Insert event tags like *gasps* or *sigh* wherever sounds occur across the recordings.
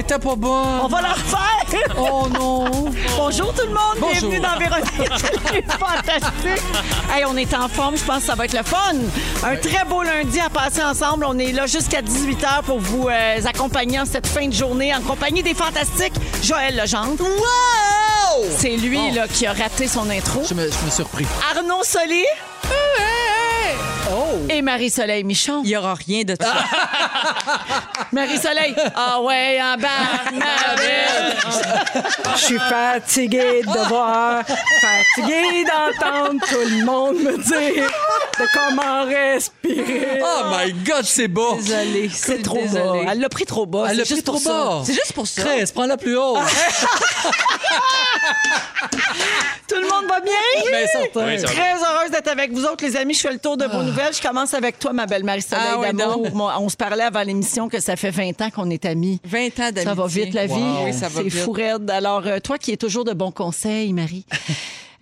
Elle était pas bonne. On va la refaire! Oh non. Bonjour tout le monde, Bonjour. bienvenue dans Véronique. *laughs* C'est fantastique. Hey, on est en forme, je pense que ça va être le fun. Un très beau lundi à passer ensemble. On est là jusqu'à 18h pour vous euh, accompagner en cette fin de journée en compagnie des fantastiques Joël Legendre. Wow! C'est lui là, qui a raté son intro. Je me, je me suis surpris. Arnaud Soli. Et Marie-Soleil Michon. Il n'y aura rien de ça. *laughs* Marie-Soleil. Ah ouais, en bas. Je suis fatiguée de voir, fatiguée d'entendre tout le monde me dire de comment respirer. Oh my God, c'est bas. Désolée. C'est trop Désolée. bas. Elle l'a pris trop bas. Elle l'a C'est pris juste trop pour ça. bas. C'est juste pour ça. 13, prends-la plus haut. *laughs* Tout le monde va bien? Ben, certain. Oui. Très heureuse d'être avec vous autres, les amis. Je fais le tour de vos nouvelles. Je commence avec toi, ma belle Marie-Soleil Ah oui, d'amour. Moi, On se parlait avant l'émission que ça fait 20 ans qu'on est amis. 20 ans d'amitié. Ça va vite, la vie. Oui, ça va C'est fou raide. Alors, euh, toi qui es toujours de bons conseils, Marie.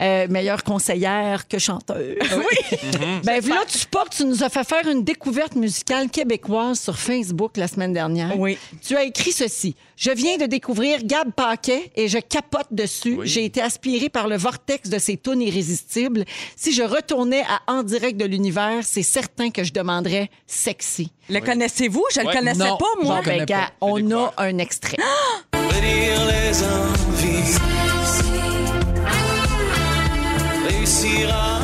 Euh, meilleure conseillère que chanteuse. Oui. *laughs* ben, là, tu portes, tu nous as fait faire une découverte musicale québécoise sur Facebook la semaine dernière. Oui. Tu as écrit ceci. Je viens de découvrir Gab Paquet et je capote dessus. J'ai été aspiré par le vortex de ses tunes irrésistibles. Si je retournais à En direct de l'univers, c'est certain que je demanderais sexy. Le connaissez-vous? Je le Ouais. connaissais Non. pas, moi. Bon, connais ben, pas. gars, on a un extrait. *gasps* Réunir les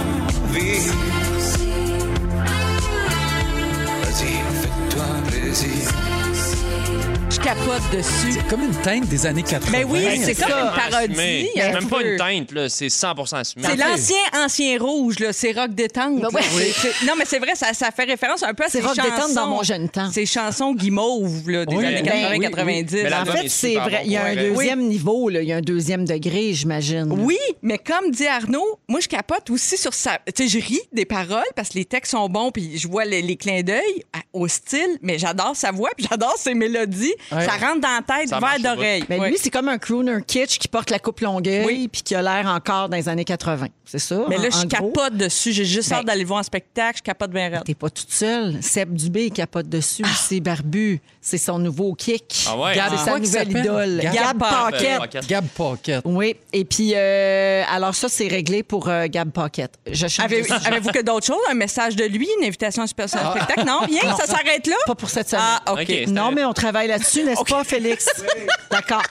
capote dessus. C'est comme une teinte des années 80. Mais oui, Hey, c'est comme ça. une parodie. Assumé. un C'est même pas une teinte, là. C'est 100 assumé. C'est l'ancien ancien rouge, là. C'est rock détente. Ben ouais. Non, mais c'est vrai, ça, ça fait référence un peu à C'est ces rock chansons. détente dans mon jeune temps. Ces chansons guimauves, là, des Oui. années Ben, 80-90. Mais la- En fait, est c'est vrai. Il y a un deuxième niveau, là. il y a un deuxième degré, j'imagine. Oui, mais comme dit Arnaud, moi, je capote aussi sur sa. Tu sais, je ris des paroles parce que les textes sont bons, puis je vois les, les clins d'œil au style, mais j'adore sa voix, puis j'adore ses mélodies. Ouais. Ça rentre dans la tête, Ça marche au d'oreille. Mais Ouais. lui, c'est comme un crooner kitsch qui porte la coupe longueuil Oui. puis qui a l'air encore dans les années 80. C'est ça? Mais là, en- je gros? capote dessus. J'ai juste Ben- hâte d'aller voir un spectacle. Je capote bien raide. T'es pas toute seule. Seb Dubé capote dessus. C'est barbu. C'est son nouveau kick. Ah ouais? Gab, C'est Ah. sa quoi qu'il nouvelle s'appelle? idole. Gab Gab, Paquette. Paquette. Paquette. Gab Pocket. Oui. Et puis, euh, alors ça, c'est réglé pour euh, Gab Paquette. Je change Avez- de sujet. Avez-vous que d'autres choses? Un message de lui, une invitation à un spectacle? Non, rien, ça s'arrête là? Pas pour cette semaine. Ah, OK. Non, mais on travaille là-dessus, n'est-ce pas, Félix? *laughs* D'accord.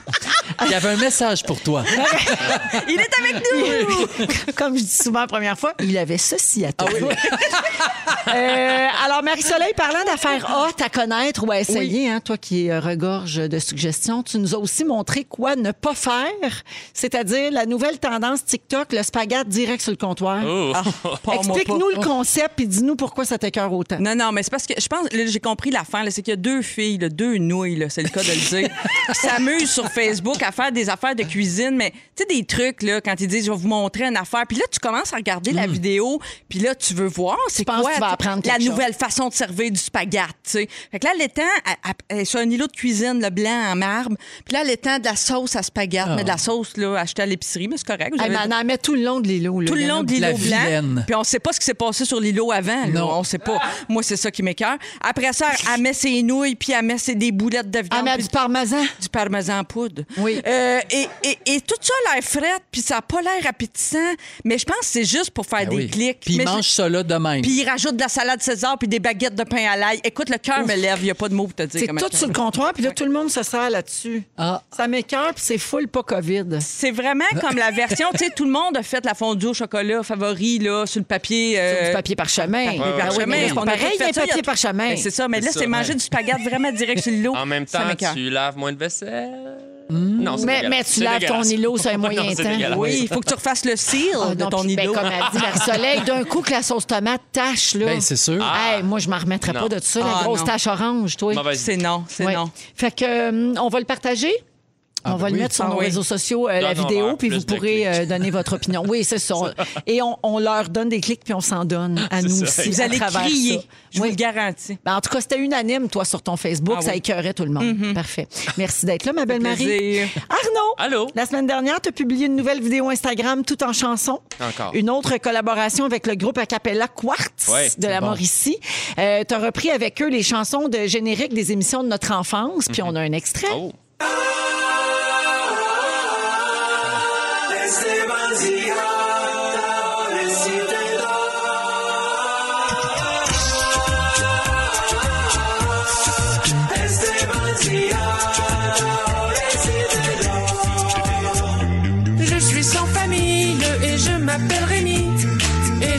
Il y avait un message pour toi. *laughs* Il est avec nous! *laughs* Comme je dis souvent la première fois, il avait ceci à toi. Euh, alors, Marie-Soleil, parlant d'affaires hot à connaître ou à essayer, hein, toi qui euh, regorge de suggestions, tu nous as aussi montré quoi ne pas faire, c'est-à-dire la nouvelle tendance TikTok, le spaghette direct sur le comptoir. Oh. Parle-moi Explique-nous le concept puis dis-nous pourquoi ça t'écœure autant. Non, non, mais c'est parce que je pense, là, j'ai compris la fin, c'est qu'il y a deux filles, là, deux nouilles, là, le cas de le dire, qui s'amusent sur Facebook à faire des affaires de cuisine, mais tu sais, des trucs, là, quand ils disent, je vais vous montrer une affaire, puis là, tu commences à regarder la vidéo, puis là, tu veux voir, c'est quoi que tu vas apprendre la nouvelle façon de servir du tu sais. Fait que là, l'étang, elle- elle- elle est sur un îlot de cuisine, le blanc en marbre, puis là, l'étang de la sauce à spaghette, mais de la sauce, là, achetée à l'épicerie, mais c'est correct. Hey, mais on en met tout le long de l'îlot. là. tout le long de l'îlot blanc. Puis on sait pas ce qui s'est passé sur l'îlot avant. là. Non. On sait pas. Moi, c'est ça qui m'écoeure. Après ça, elle met ses nouilles, puis elle met ses, des boulettes de viande Elle met a du parmesan. du parmesan en poudre. Oui. Euh, et, et, et tout ça a l'air frais, puis ça n'a pas l'air appétissant, mais je pense que c'est juste pour faire Ben des oui. clics. Puis Mais ils mangent ça là de même. Puis il rajoute de la salade César puis des baguettes de pain à l'ail. Écoute, le cœur me lève. Il n'y a pas de mots pour te dire C'est tout sur le comptoir, puis là, tout le monde se sert là-dessus. Ah. Ça m'écœure, puis c'est full pas COVID. C'est vraiment comme la version, tu sais, tout le monde a fait la fondue au chocolat favori, là, sur le papier. euh, Sur du papier parchemin. papier oui, parchemin. mais là, On on a un il y papier parchemin. Ben, c'est ça, mais là, C'est manger du spaghette vraiment direct sur l'eau. *laughs* En même Ça temps, m'écoeure. tu laves moins de vaisselle? Non, c'est Mais, mais tu C'est laves ton dégueulasse. îlot sur un *laughs* Non, moyen c'est temps. dégueulasse. Oui, il faut que tu refasses le seal Ah, de non, ton puis, ben, îlot. comme elle dit, d'un coup que la sauce tomate tâche, là. Ben, c'est sûr. Ah. Hey, moi, je m'en remettrai Non. pas de ça, la Ah, grosse non. tache orange, toi. Mauvaise C'est non, c'est Ouais. non. Fait que, euh, on va le partager? On ben va le oui. mettre sur Ah nos oui. réseaux sociaux, euh, la vidéo, leur puis vous pourrez euh, donner votre opinion. Oui, *laughs* c'est ça. Et on, on leur donne des clics, puis on s'en donne à nous ça. aussi. Vous allez crier, ça. je vous le garantis. Ben, en tout cas, c'était unanime, toi, sur ton Facebook. Ah ça oui. écœurait tout le monde. Parfait. Merci d'être là, ma belle Marie. plaisir. Arnaud. Allô? La semaine dernière, tu as publié une nouvelle vidéo Instagram tout en chanson. Encore. Une autre collaboration avec le groupe a cappella Quartz Ouais, de la bon. Mauricie. Euh, tu as repris avec eux les chansons de générique des émissions de notre enfance. Puis on a un extrait. Oh.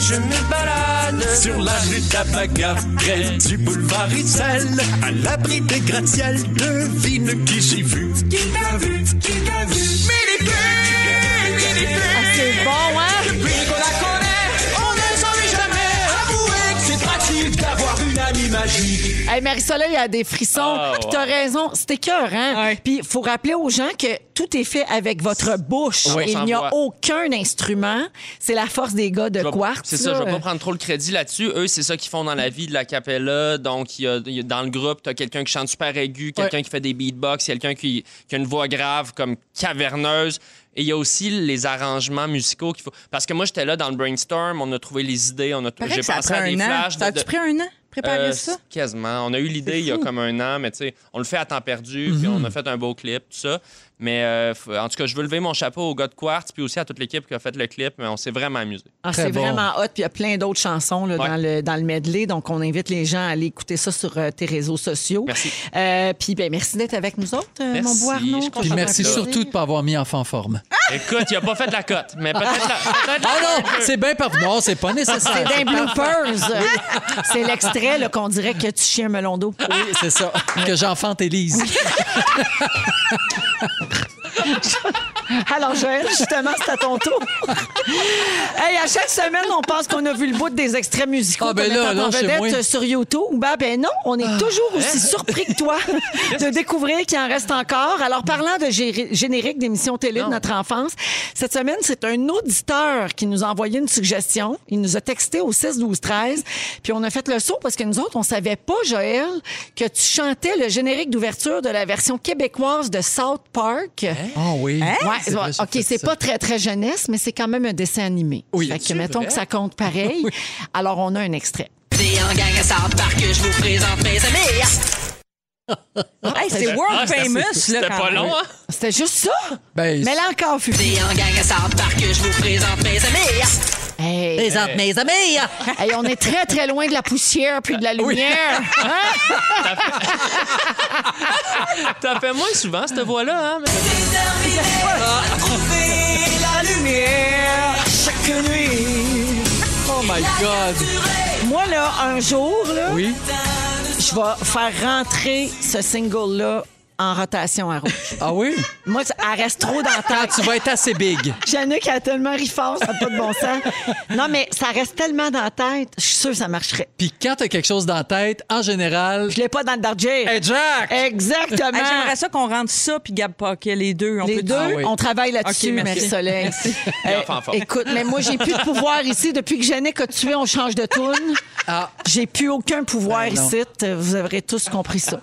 Je me balade Sur la rue Tabaga, près du boulevard Issel, à l'abri des gratte-ciel, devine qui j'ai vu. Qui t'a vu, qui t'a vu. Mille Ah, c'est bon, hein? Depuis qu'on la connaît, on ne s'ennuie jamais Avouez que c'est pratique d'avoir une amie magique Hey, Marie-Soleil a des frissons. Ah, Puis ouais. t'as raison, c'était cœur, hein? Ouais. Puis il faut rappeler aux gens que tout est fait avec votre bouche. Oui. Il n'y a voit. aucun instrument. C'est la force des gars de Quartz. C'est ça, je vais pas prendre trop le crédit là-dessus. Eux, c'est ça qu'ils font dans la vie de la capella. Donc, il y a, y a- dans le groupe, tu as quelqu'un qui chante super aigu, quelqu'un qui fait des beatbox, quelqu'un qui, qui a une voix grave comme caverneuse. Et il y a aussi les arrangements musicaux qu'il faut. Parce que moi, j'étais là dans le brainstorm, on a trouvé les idées, on a Paraît j'ai que ça a pensé à des un an. flashs. Ça de- a-tu pris un an, préparer Euh, ça? Quasiment. On a eu l'idée il y a comme un an, mais tu sais, on le fait à temps perdu, Mhm. puis on a fait un beau clip, tout ça. Mais euh, en tout cas, je veux lever mon chapeau au gars de Quartz, puis aussi à toute l'équipe qui a fait le clip, mais on s'est vraiment amusé. Ah, c'est bon. vraiment hot. Puis il y a plein d'autres chansons là, Ouais. dans, le, dans le medley. Donc, on invite les gens à aller écouter ça sur euh, tes réseaux sociaux. Merci. Euh, puis, ben, merci d'être avec nous autres, Merci. mon beau Arnaud. Puis merci surtout de ne pas avoir mis enfant en forme. Écoute, il a pas fait la cote, mais peut-être la. Ah non, c'est bien par... Non, c'est pas nécessaire. C'est d'un bloopers. c'est l'extrait qu'on dirait que tu chies un melon d'eau. Oui, c'est ça. Que j'enfante Élise. *laughs* so, *laughs* Alors, Joël, justement, c'est à ton tour. *laughs* hey, à chaque semaine, on pense qu'on a vu le bout des extraits musicaux Ah, ben de là, mettant en vedette. Ah. sur YouTube. Ben, ben non, on est toujours aussi surpris que toi *laughs* de découvrir qu'il en reste encore. Alors, parlant de gé- générique d'émissions télé de notre enfance, cette semaine, c'est un auditeur qui nous a envoyé une suggestion. Il nous a texté au 6 12 13 puis on a fait le saut parce que nous autres, on savait pas, Joël, que tu chantais le générique d'ouverture de la version québécoise de South Park. Ah oui. Ouais, C'est vrai, OK, c'est pas très, très jeunesse, mais c'est quand même un dessin animé. Oui. Fait que C'est mettons vrai? que ça compte pareil. *laughs* Alors, on a un extrait. Et en gang à South Park, je vous présente mes amis Hey, c'est world Ah, famous. C'était pas long, hein? C'était juste ça? Ben, Mais là encore, Fufu. Et en gang Park, je vous présente mes amis Hey, Présente mes amis. *laughs* hey, on est très, très loin de la poussière puis de la *laughs* lumière. Hein? *laughs* T'as fait moins souvent cette voix-là, hein? mais- la lumière chaque nuit Oh my God. Moi, là, un jour, là, Oui. je vais faire rentrer ce single-là en rotation à rouge. Ah oui? Moi, ça- elle reste trop dans la Quand tête. tu vas être assez big. Jannick a tellement ri fort, ça n'a pas de bon sens. Non, mais ça reste tellement dans la tête, je suis sûre que ça marcherait. Puis quand t'as quelque chose dans la tête, en général... Je l'ai pas dans le Darjer. Hey, Jack! Exactement. Hey, J'aimerais ça qu'on rentre ça puis Gab Pocket, les deux. On Les peut deux, Ah oui. on travaille là-dessus, merci. Enfant fort. écoute, mais moi, j'ai plus de pouvoir ici. Depuis que Jannick a tué, on change de tourne. Ah. J'ai plus aucun pouvoir Ben ici. Vous aurez tous compris ça.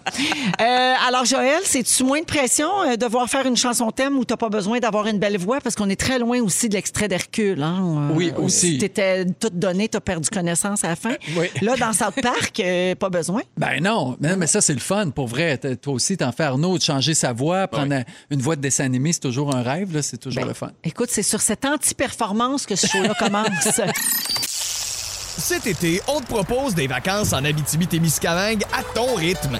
Euh, alors, Joël, c'est-tu moins de pression euh, devoir faire une chanson thème où t'as pas besoin d'avoir une belle voix? Parce qu'on est très loin aussi de l'extrait d'Hercule. Hein? Euh, Oui, aussi. Si t'étais toute donnée, t'as perdu connaissance à la fin. oui. Là, dans South Park, euh, pas besoin. Ben non, mais, mais ça, c'est le fun, pour vrai. Toi aussi, t'en fais Arnaud, de changer sa voix, prendre un- une voix de dessin animé, c'est toujours un rêve, là, c'est toujours le fun. Écoute, c'est sur cette anti-performance que ce show-là commence. Cet été, on te propose des vacances en Abitibi-Témiscamingue à ton rythme.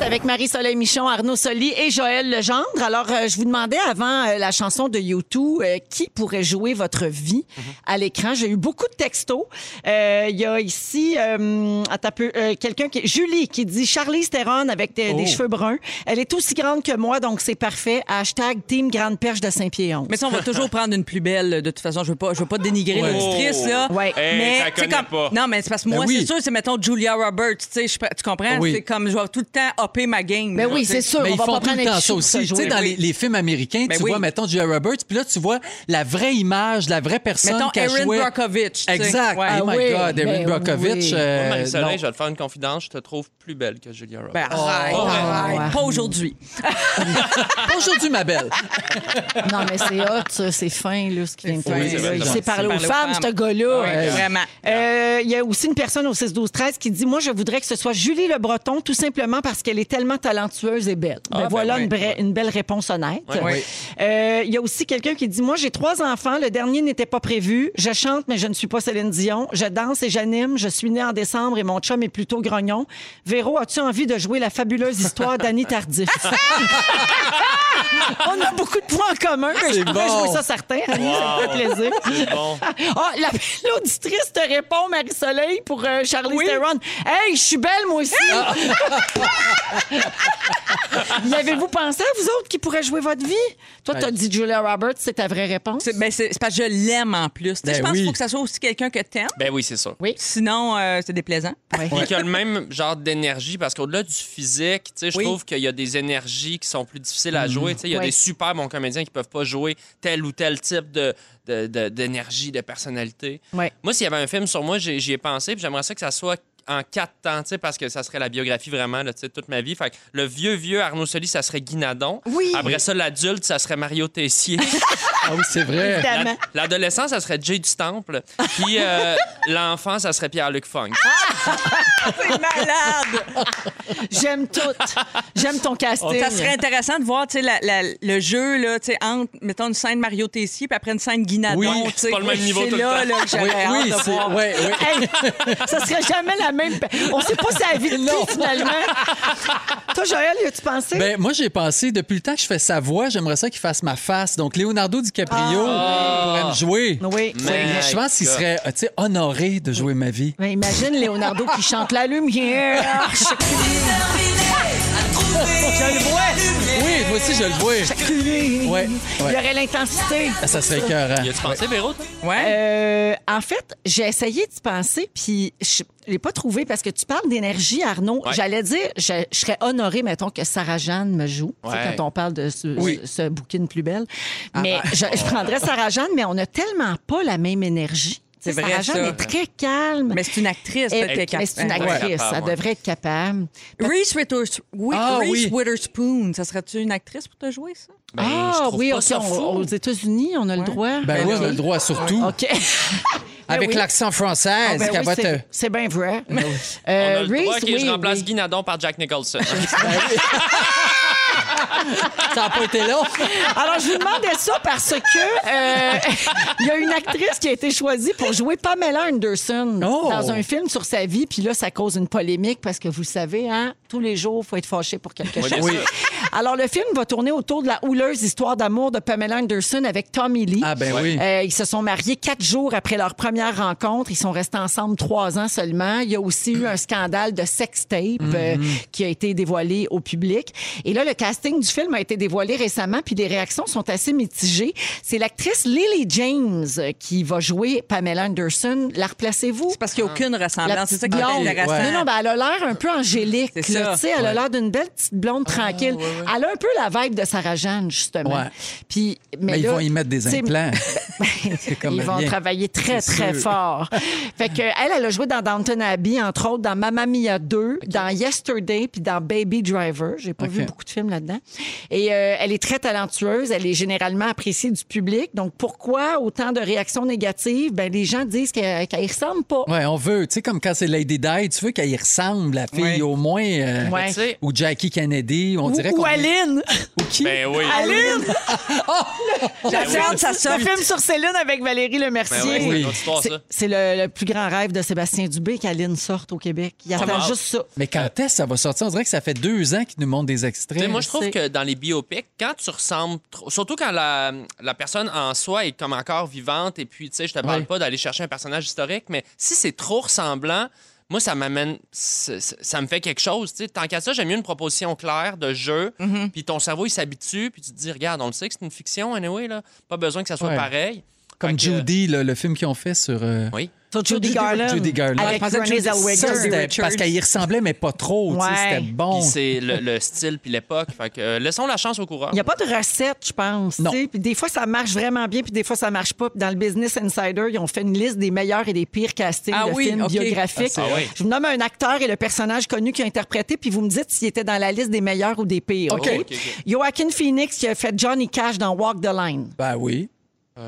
Avec Marie-Soleil Michon, Arnaud Soli et Joël Legendre. Alors, euh, je vous demandais avant euh, la chanson de YouTube qui pourrait jouer votre vie à l'écran? J'ai eu beaucoup de textos. Euh, Il y a ici euh, euh, quelqu'un qui Julie qui dit Charlize Theron avec des, des Oh. cheveux bruns. Elle est aussi grande que moi, donc c'est parfait. Hashtag Team Grande Perche de Saint-Pierre. Mais ça, on va toujours prendre une plus belle. De toute façon, je veux pas, je veux pas dénigrer Ouais. l'auditrice là. Ouais. Hey, mais tu sais, connais comme pas. non, mais c'est parce que moi, Ben oui. c'est sûr, c'est mettons Julia Roberts. Tu sais, je- tu comprends? Oui. C'est comme je vais tout le temps hopper ma game. Ben là, oui, c'est sûr. Mais on ils va font pas tout prendre le temps ça aussi. Tu sais, dans oui. les, les films américains, Ben tu oui. vois, mettons, Julia Roberts, puis là, tu vois la vraie image, la vraie personne Mettons qu'elle Erin jouait. Brockovich. Exact. Ouais. Oh my Ah oui, God, Erin ben Brockovich. oui. euh, Marie-Soleil, non. je vais te faire une confidence, je te trouve plus belle que Julia Roberts. Ben, arrête, Oh, arrête. Ouais. Pas aujourd'hui. *laughs* Pas aujourd'hui, ma belle. *laughs* Non, mais c'est hot, ça, c'est fin, là, ce qu'il vient de C'est Parler aux femmes, ce gars-là. Euh, vraiment. Euh, Il y a aussi une personne au 6-12-13 qui dit Moi, je voudrais que ce soit Julie Le Breton, tout simplement parce qu'elle est tellement talentueuse et belle. Ben, ben voilà ouais. une, vraie- une belle réponse honnête. Ouais. Euh, Il y a aussi quelqu'un qui dit Moi, j'ai trois enfants, le dernier n'était pas prévu. Je chante, mais je ne suis pas Céline Dion. Je danse et j'anime. Je suis née en décembre et mon chum est plutôt grognon. Véro, as-tu envie de jouer la fabuleuse histoire d'Annie *laughs* Tardif? *laughs* On a beaucoup de points en commun. mais Je C'est pourrais bon. jouer ça certain, Annie, ça me fait plaisir. C'est bon. *laughs* Ah, la- l'auditrice te répond, Marie-Soleil, pour euh, Charlie Theron. Hey, je suis belle, moi aussi. *laughs* y avez-vous pensé à vous autres qui pourraient jouer votre vie? Toi, t'as dit Julia Roberts, c'est ta vraie réponse? C'est ben, c'est- c'est parce que je l'aime en plus. Tu sais, Ben je pense oui. qu'il faut que ça soit aussi quelqu'un que t'aimes. Ben oui, c'est ça. Oui. Sinon, euh, c'est déplaisant. Puis qui a le même genre d'énergie, parce qu'au-delà du physique, tu sais, je Oui. trouve qu'il y a des énergies qui sont plus difficiles à jouer. Tu sais, Il y a Oui. des super bons comédiens qui peuvent pas jouer tel ou tel type de, de- de- d'énergie, de, personnalité. Moi, s'il y avait un film sur moi, j'ai- j'y ai pensé, puis j'aimerais ça que ça soit en quatre temps, tu sais, parce que ça serait la biographie vraiment, là, toute ma vie. Fait que le vieux, vieux Arnaud Soli, ça serait Guy Nadon. Oui. Après ça, l'adulte, ça serait Mario Tessier. *laughs* Ah oui, c'est vrai. L'adolescent, ça serait Jay du Temple. Puis euh, *laughs* l'enfant, ça serait Pierre-Luc Funk. *laughs* C'est malade! J'aime tout. J'aime ton casting. Ça serait intéressant de voir la- la- le jeu là, tu sais, entre, mettons, une scène Mario Tessier puis après une scène Guinadon. Oui, c'est pas le même niveau tout le là, temps. là, que Oui, hâte oui, de c'est. voir. Ouais, ouais. Hey, ça serait jamais la même. On sait pas si la vie de qui, finalement. *laughs* Toi, Joël, y as-tu pensé? Ben, moi, j'ai pensé, depuis le temps que je fais sa voix, j'aimerais ça qu'il fasse ma face. Donc, Leonardo DiCaprio pourrait me jouer. oui. Mais- Je pense qu'il serait tu sais, honoré de jouer ma vie. Ben, imagine Leonardo qui chante La lumière. *laughs* Je le vois. Oui, moi aussi, je le vois. Il Ouais, y ouais. aurait l'intensité. Ah, Ça serait écœurant. Y a-tu pensé, Véro? Ouais. Euh, en fait, j'ai essayé d'y penser, puis je l'ai pas trouvé parce que tu parles d'énergie, Arnaud. Ouais. J'allais dire, je, je serais honorée, mettons, que Sarah Jeanne me joue, tu sais, Ouais. quand on parle de ce, Oui. ce, ce bouquin plus belle. Mais je, je prendrais Sarah Jeanne, mais on n'a tellement pas la même énergie. C'est vrai, Sarah Jeanne ça. est très calme. Mais c'est une actrice, Et- peut-être est mais c'est une capable. Ouais, actrice, elle devrait être capable. Reese, Withers- oui, Ah, Reese oui. Witherspoon, ça serait-tu une actrice pour te jouer, ça? Ben, je ah trouve oui, pas ok, ça on- fou. aux États-Unis, on a le droit. Ben oui, Ok. on a le droit surtout. OK. *laughs* Avec oui. l'accent français, Ah, ben oui, c'est- c'est bien vrai. On Euh, a le droit Reese, que je oui, remplace oui. Guy Nadon par Jack Nicholson. *laughs* *laughs* Ça n'a pas été long. Alors, je vous demandais ça parce que euh, *laughs* il y a une actrice qui a été choisie pour jouer Pamela Anderson Oh! dans un film sur sa vie. Puis là, ça cause une polémique parce que vous le savez, hein, tous les jours, il faut être fâché pour quelque Oui, chose. Alors, le film va tourner autour de la houleuse histoire d'amour de Pamela Anderson avec Tommy Lee. Ah, ben oui. Euh, ils se sont mariés quatre jours après leur première rencontre. Ils sont restés ensemble trois ans seulement. Il y a aussi eu un scandale de sextape euh, Mhm. qui a été dévoilé au public. Et là, le casting casting du film a été dévoilé récemment, puis les réactions sont assez mitigées. C'est l'actrice Lily James qui va jouer Pamela Anderson. La replacez-vous? C'est parce qu'il n'y a aucune La ressemblance. C'est ça qui est intéressant. Non, non, ben elle a l'air un peu angélique. Là, ça. tu sais, Elle a l'air d'une belle petite blonde tranquille. Elle a un peu la vibe de Sarah Jeanne, justement. Ouais. Puis, mais Mais ils vont y mettre des implants. *laughs* C'est comme ils vont bien. travailler très, très sûr. fort. *laughs* fait que, elle, elle a joué dans Downton Abbey, entre autres, dans Mamma Mia 2, dans Yesterday, puis dans Baby Driver. J'ai pas vu beaucoup de films là-dedans. Et euh, elle est très talentueuse. Elle est généralement appréciée du public. Donc, pourquoi autant de réactions négatives? Ben, les gens disent qu'elle y ressemble pas. Ouais, on veut, tu sais, comme quand c'est Lady Di, tu veux qu'elle y ressemble, la fille, Ouais. au moins. euh, Ouais. Ou Jackie Kennedy, on Ou, dirait ou Aline. Ou qui? ben oui. Aline! *laughs* La viande, ça Le saute. film sur Céline avec Valérie Lemercier. Ben oui, c'est Oui. ça. Le, le plus grand rêve de Sébastien Dubé qu'Aline sorte au Québec. Il attend juste ça. Mais quand est-ce que ça va sortir? On dirait que ça fait deux ans qu'ils nous montrent des extraits. Moi, je trouve que dans les biopics, quand tu ressembles trop, surtout quand la, la personne en soi est comme encore vivante, et puis, tu sais, je te parle Ouais. pas d'aller chercher un personnage historique, mais si c'est trop ressemblant, moi, ça m'amène. Ça, me fait quelque chose. tu sais. Tant qu'à ça, j'aime mieux une proposition claire de jeu, Mm-hmm. puis ton cerveau, il s'habitue, puis tu te dis, regarde, on le sait que c'est une fiction, anyway, là. Pas besoin que ça soit Ouais. pareil. Comme Fait que- Judy, le, le film qu'ils ont fait sur. euh, Oui. Sur Judy Garland. Judy Garland. Avec je Renée Judy- Zellweger. Parce qu'elle y ressemblait, mais pas trop. Ouais. C'était bon. C'est le, le style, puis l'époque. Fait que euh, laissons la chance au coureur. Il n'y a pas de recette, je pense. Non. Puis des fois, ça marche vraiment bien, puis des fois, ça marche pas. Puis dans le Business Insider, ils ont fait une liste des meilleurs et des pires castings Ah de oui, films biographiques. Ah. Je vous nomme un acteur et le personnage connu qui a interprété, puis vous me dites s'il était dans la liste des meilleurs ou des pires. OK. Joaquin Phoenix qui a fait Johnny Cash dans Walk the Line. Ben oui.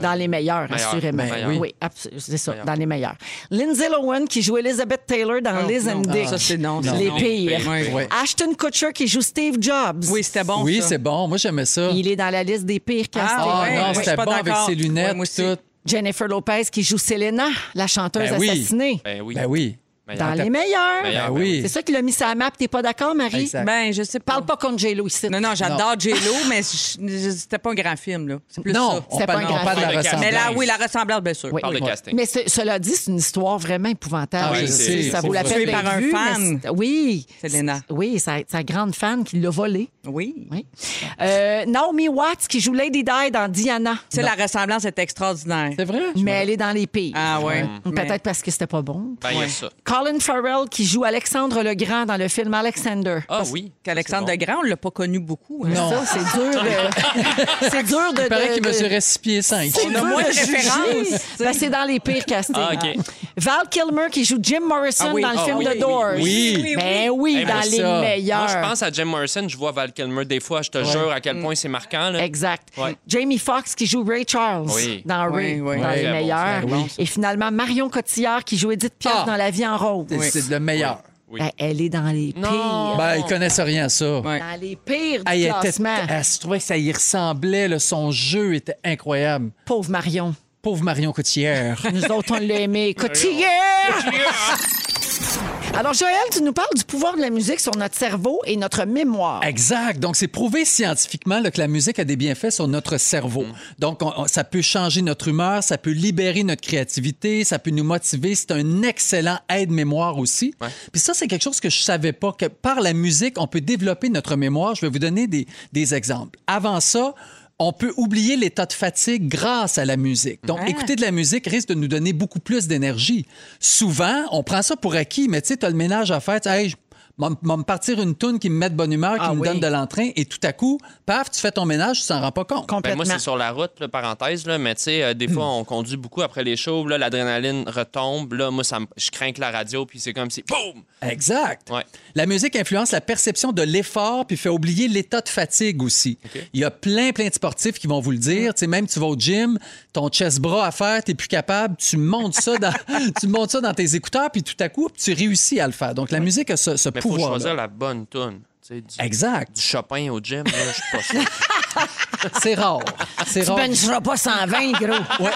Dans les meilleurs, assurément. oui, c'est ça, dans les meilleurs. Lindsay Lohan qui joue Elizabeth Taylor dans Oh, Liz non. and Dick. Ça, c'est non. ça, Les non. pires. Oui. Ashton Kutcher qui joue Steve Jobs. Oui, c'était bon. oui, c'est bon. Moi, j'aimais ça. Il est dans la liste des pires castings. Ah non, c'était bon avec ses lunettes, Ouais, moi aussi. tout. Jennifer Lopez qui joue Selena, la chanteuse Ben oui. assassinée. Ben oui. Ben oui. Meilleur. Dans les meilleurs. Meilleur, Ben ben oui. C'est ça qui l'a mis sur la map. T'es pas d'accord, Marie? Exact. Ben, je sais pas. Parle pas contre J-Lo ici. Non, non, j'adore J-Lo, *laughs* mais c'était pas un grand film, là. C'est plus Non, ça. on parle, pas un on grand parle de la film. ressemblance. Mais là, oui, la ressemblance, bien sûr. Oui. Parle de casting. Mais ce- cela dit, c'est une histoire vraiment épouvantable. Ah oui, Ça- c'est- ça c'est vaut la peine par un vu, fan. Oui. Selena. Oui, sa, sa grande fan qui l'a volé. Oui. Oui. Euh, Naomi Watts qui joue Lady Di dans Diana. Tu sais, la ressemblance est extraordinaire. C'est vrai? Mais elle est dans les pires. Ah, ouais. Peut-être parce que c'était pas bon. Ben, il y a Ouais. ça. Colin Farrell qui joue Alexandre le Grand dans le film Alexander. Ah oui. Qu'Alexandre C'est bon. Legrand, on l'a pas connu beaucoup. hein. Non. Ça, c'est dur de. *laughs* c'est dur de. Il paraît de- qu'il de- mesurait 6 pieds 5. C'est On a dur moins de juger. références, Ben, c'est dans les pires castings. Ah, OK. Val Kilmer qui joue Jim Morrison Ah oui. dans le Ah film oui, The oui, Doors. Oui. Ben oui, Hey, dans moi, les ça. meilleurs. Moi, je pense à Jim Morrison, je vois Val Kilmer des fois, je te jure à quel point c'est marquant. Là. Exact. Ouais. Jamie Foxx qui joue Ray Charles Oui. dans Ray, Oui, oui. dans les bon, meilleurs. bon, Et finalement, Marion Cotillard qui joue Edith Piaf Ah. dans La vie en rose. C'est c'est le meilleur. Oui. Ben, elle est dans les Non. pires. Ben, ils connaissent rien à ça. Ouais. Dans les pires du elle était- classement. elle se trouvait que ça y ressemblait. là, son jeu était incroyable. Pauvre Marion. Pauvre Marion Cotillère. Nous autres, on l'a aimé. Cotillère! Alors, Joël, tu nous parles du pouvoir de la musique sur notre cerveau et notre mémoire. Exact. Donc, c'est prouvé scientifiquement là, que la musique a des bienfaits sur notre cerveau. Donc, on- on- ça peut changer notre humeur, ça peut libérer notre créativité, ça peut nous motiver. C'est un excellent aide-mémoire aussi. Puis ça, c'est quelque chose que je savais pas, que par la musique, on peut développer notre mémoire. Je vais vous donner des, des exemples. Avant ça, on peut oublier l'état de fatigue grâce à la musique. Donc, écouter de la musique risque de nous donner beaucoup plus d'énergie. Souvent, on prend ça pour acquis, mais tu sais, tu as le ménage à faire. Tu sais, Hey, me partir une toune qui me met de bonne humeur, qui Ah me oui. donne de l'entrain, et tout à coup, paf, tu fais ton ménage, tu t'en rends pas compte. Ben, Complètement. moi, c'est sur la route, là, parenthèse, là, mais tu sais, euh, des fois, on conduit beaucoup après les shows, là, l'adrénaline retombe, là, moi, ça je crains que la radio, puis c'est comme si, boum! Exact. Ouais. La musique influence la perception de l'effort puis fait oublier l'état de fatigue aussi. Il y a plein, plein de sportifs qui vont vous le dire. Tu sais, même tu vas au gym, ton chest bras à faire, tu plus capable, tu montes ça dans, *laughs* tu montes ça dans tes écouteurs puis tout à coup, tu réussis à le faire. Donc la musique a ce, ce Mais faut pouvoir. choisir la bonne tune. Du, Exact. du Chopin au gym, là, je suis pas sûr. *laughs* C'est rare. C'est Tu rare. bencheras pas 120, gros. *laughs*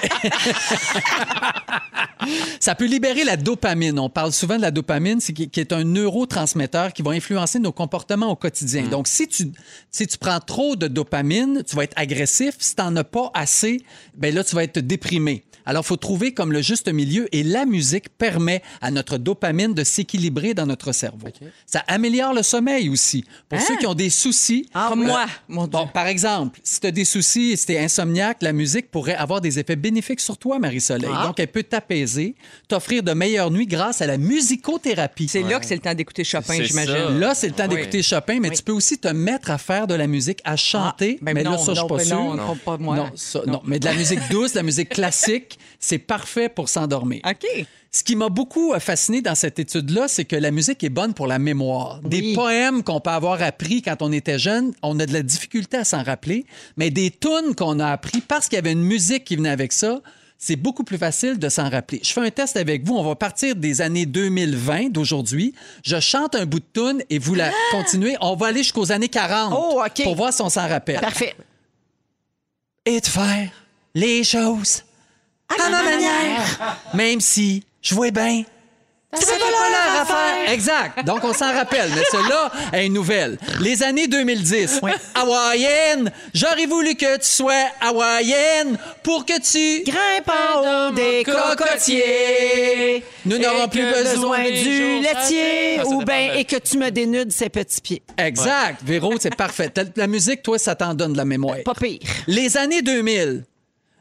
Ça peut libérer la dopamine. On parle souvent de la dopamine, c'est qui, qui est un neurotransmetteur qui va influencer nos comportements au quotidien. Donc, si tu, si tu prends trop de dopamine, tu vas être agressif. Si tu n'en as pas assez, ben là, tu vas être déprimé. Alors, il faut trouver comme le juste milieu et la musique permet à notre dopamine de s'équilibrer dans notre cerveau. Ça améliore le sommeil aussi. Pour ceux qui ont des soucis, Comme moi, mon Dieu. Bon, par exemple, si tu as des soucis et si tu es insomniaque, la musique pourrait avoir des effets bénéfiques sur toi, Marie-Soleil. Ah. Donc, elle peut t'apaiser, t'offrir de meilleures nuits grâce à la musicothérapie. C'est là que c'est le temps d'écouter Chopin, C'est j'imagine. Là, c'est le temps Oui. d'écouter Chopin, mais tu peux aussi te mettre à faire de la musique, à chanter. ben mais non, là, ça, je suis non, pas ben sûr. non, non, pas moi. Non, ça, non. Mais de la musique douce, de la musique classique, c'est parfait pour s'endormir. OK. Ce qui m'a beaucoup euh, fasciné dans cette étude-là, c'est que la musique est bonne pour la mémoire. Des Oui. poèmes qu'on peut avoir appris quand on était jeune, on a de la difficulté à s'en rappeler, mais des tunes qu'on a appris parce qu'il y avait une musique qui venait avec ça, c'est beaucoup plus facile de s'en rappeler. Je fais un test avec vous. On va partir des années 2020 d'aujourd'hui. Je chante un bout de tune et vous la continuez. On va aller jusqu'aux années 40 Oh, OK. pour voir si on s'en rappelle. Parfait. Et de faire les choses à ma manière, même si je vois bien. C'est pas leur affaire. Exact. Donc, on s'en rappelle. Mais celle-là est une nouvelle. Les années 2010. Hawaïenne. J'aurais voulu que tu sois hawaïenne pour que tu... Grimpe en haut des cocotiers. Nous n'aurons plus besoin du laitier. Ah, ou bien, et que tu me dénudes ses petits pieds. Exact. Véro, c'est parfait. La musique, toi, ça t'en donne de la mémoire. Pas pire. Les années 2000.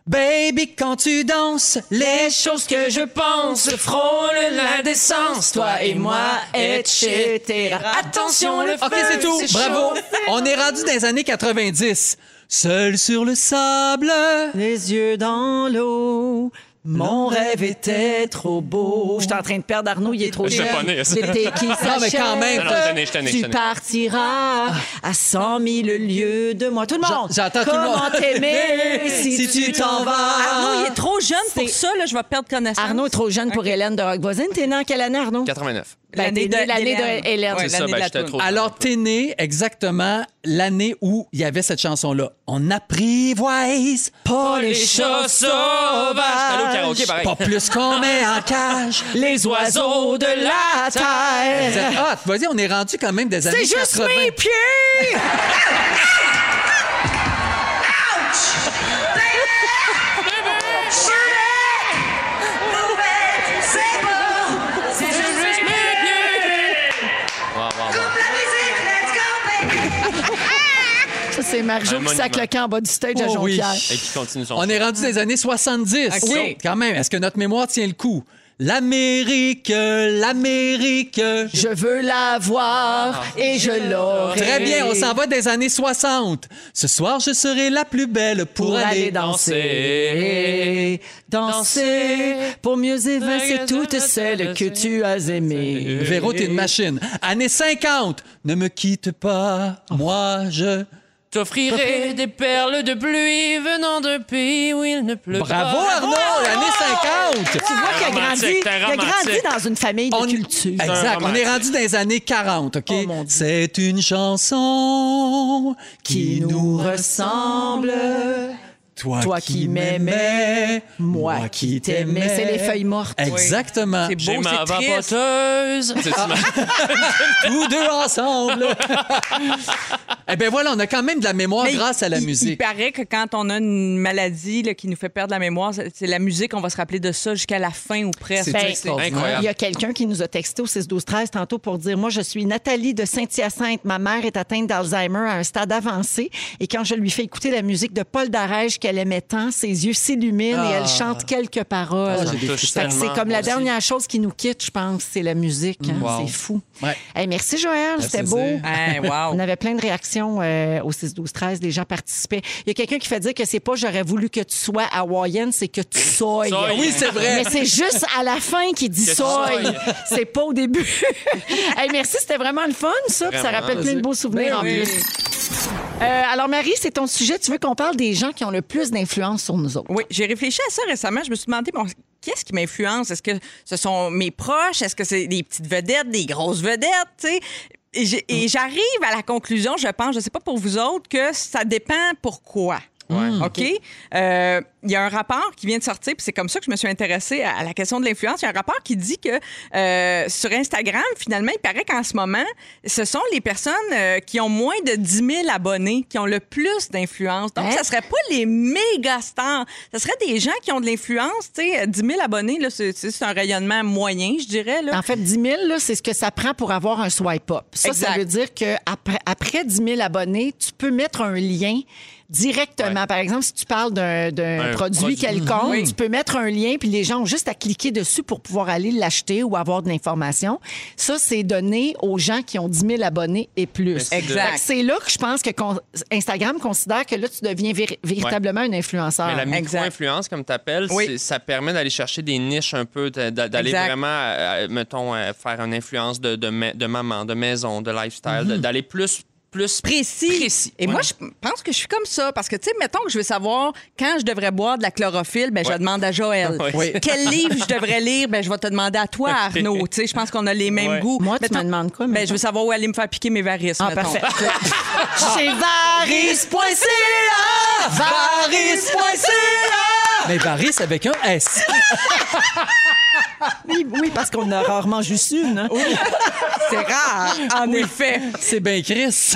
Baby, quand tu danses, les choses que je pense frôlent l'indécence, toi et moi, etc. Attention, le feu, OK, c'est tout. Bravo. On est rendu dans les années 90. Seul sur le sable. Les yeux dans l'eau. Mon rêve était trop beau. Je suis en train de perdre Arnaud, il est trop Je sais jeune. pas né, ça. L'été qui Non, mais quand même. s'achève, Non, non, je t'en ai, je je Tu partiras à 100 000 lieues de moi. Tout le monde. j'entends tout le Comment t'aimer si, Si tu t'en vas? Arnaud, il est trop jeune pour ça, là, je vais perdre connaissance. Arnaud est trop jeune pour Hélène de Rock Voisine. T'es né en quelle année, Arnaud? 89. Ben, L'année de- Hélène. Ouais, ça, ben, de la. Alors, t'es né exactement l'année où il y avait cette chanson-là. On apprivoise Pas Les chats sauvages. Allô, karaoké, pareil. pas plus qu'on met en cage. *laughs* Les oiseaux de la Vous terre. êtes hot. Vas-y, on est rendu quand même des années C'est juste 80. mes pieds! *laughs* c'est Marjo qui sac le camp en bas du stage à Oh oui. Jonquière. Et qui continue son On est rendu des années 70. OK. Oui. Quand même, est-ce que notre mémoire tient le coup? L'Amérique, l'Amérique. Je veux la voir et je l'aurai. Très bien, on s'en va des années 60. Ce soir, je serai la plus belle pour, pour aller aller danser. Danser pour mieux évincer toutes celles que tu as aimées. Véro, t'es une machine. Années 50. Ne me quitte pas, moi je. T'offrirai des perles de pluie venant d'un pays où il ne pleut Bravo pas. Arnaud, années 50. Tu vois qu'il a grandi, romantique, t'es il a grandi dans une famille de On- culture. Exact, on est rendu dans les années 40, OK? Oh. C'est une chanson Qui nous ressemble, Toi, toi qui m'aimais, moi qui t'aimais. C'est les feuilles mortes. Exactement. C'est J'ai beau, ma c'est triste. vapoteuse. C'est *laughs* Tous deux ensemble. eh bien voilà, on a quand même de la mémoire Mais grâce à la il- Il musique. paraît que quand on a une maladie là, qui nous fait perdre la mémoire, c'est la musique, on va se rappeler de ça jusqu'à la fin ou presque. C'est Ben, incroyable. Il y a quelqu'un qui nous a texté au 6-12-13 tantôt pour dire Moi, je suis Nathalie de Saint-Hyacinthe. Ma mère est atteinte d'Alzheimer à un stade avancé. Et quand je lui fais écouter la musique de Paul Darège qu'elle aimait tant, ses yeux s'illuminent et Ah. elle chante quelques paroles. Ah, que c'est comme la aussi. dernière chose qui nous quitte, je pense, c'est la musique. hein. Wow. C'est fou. Ouais. Hey, merci, Joël. C'était beau. plaisir. Hey, wow. On avait plein de réactions euh, au 6-12-13. Des gens participaient. Il y a quelqu'un qui fait dire que c'est pas j'aurais voulu que tu sois hawaïenne, c'est que tu sois. Oui, c'est vrai. Mais c'est juste à la fin qu'il dit soy. sois. C'est pas au début. *laughs* hey, merci, c'était vraiment le fun, ça. Ça rappelle plein de beaux souvenirs en Oui. plus. Euh, alors, Marie, c'est ton sujet. Tu veux qu'on parle des gens qui ont le plus d'influence sur nous autres? Oui, j'ai réfléchi à ça récemment. Je me suis demandé, bon, qu'est-ce qui m'influence? Est-ce que ce sont mes proches? Est-ce que c'est des petites vedettes, des grosses vedettes? tu sais? Et Et j'arrive à la conclusion, je pense, je sais pas pour vous autres, que ça dépend pourquoi. OK? Euh, Il y a un rapport qui vient de sortir, puis c'est comme ça que je me suis intéressée à, à la question de l'influence. Il y a un rapport qui dit que euh, sur Instagram, finalement, il paraît qu'en ce moment, ce sont les personnes euh, qui ont moins de 10 000 abonnés qui ont le plus d'influence. Donc, Hein? ça serait pas les méga stars. Ça serait des gens qui ont de l'influence. Tu sais, 10 000 abonnés, là, c'est, un rayonnement moyen, je dirais. Là. En fait, 10 000, là, c'est ce que ça prend pour avoir un swipe up. Ça, ça veut dire qu'après après 10 000 abonnés, tu peux mettre un lien directement. Ouais. Par exemple, si tu parles d'un d'un Un produit, produit. quelconque, Oui. tu peux mettre un lien, puis les gens ont juste à cliquer dessus pour pouvoir aller l'acheter ou avoir de l'information. Ça, c'est donné aux gens qui ont 10 000 abonnés et plus. Exact. C'est là que je pense que Instagram considère que là, tu deviens véri- véritablement un influenceur. Mais la micro-influence, comme tu appelles, Oui. ça permet d'aller chercher des niches un peu, d'aller vraiment, euh, mettons, euh, faire une influence de, de, ma- de maman, de maison, de lifestyle, de- d'aller plus, plus précis. précis. Et Ouais. moi, je pense que je suis comme ça. Parce que, tu sais, mettons que je veux savoir quand je devrais boire de la chlorophylle, ben, je demande à Joël. Quel livre je devrais lire? Ben, je vais te demander à toi, Arnaud. Tu sais, je pense qu'on a les mêmes Ouais. goûts. Moi, tu me demandes quoi, Ben, mettons? je veux savoir où aller me faire piquer mes varices. Ah, mettons. parfait. *laughs* Chez Varis.ca! Varis.ca! Mais Varis avec un S. Oui, oui, parce qu'on a rarement juste une. hein. C'est rare, en effet. C'est bien Chris.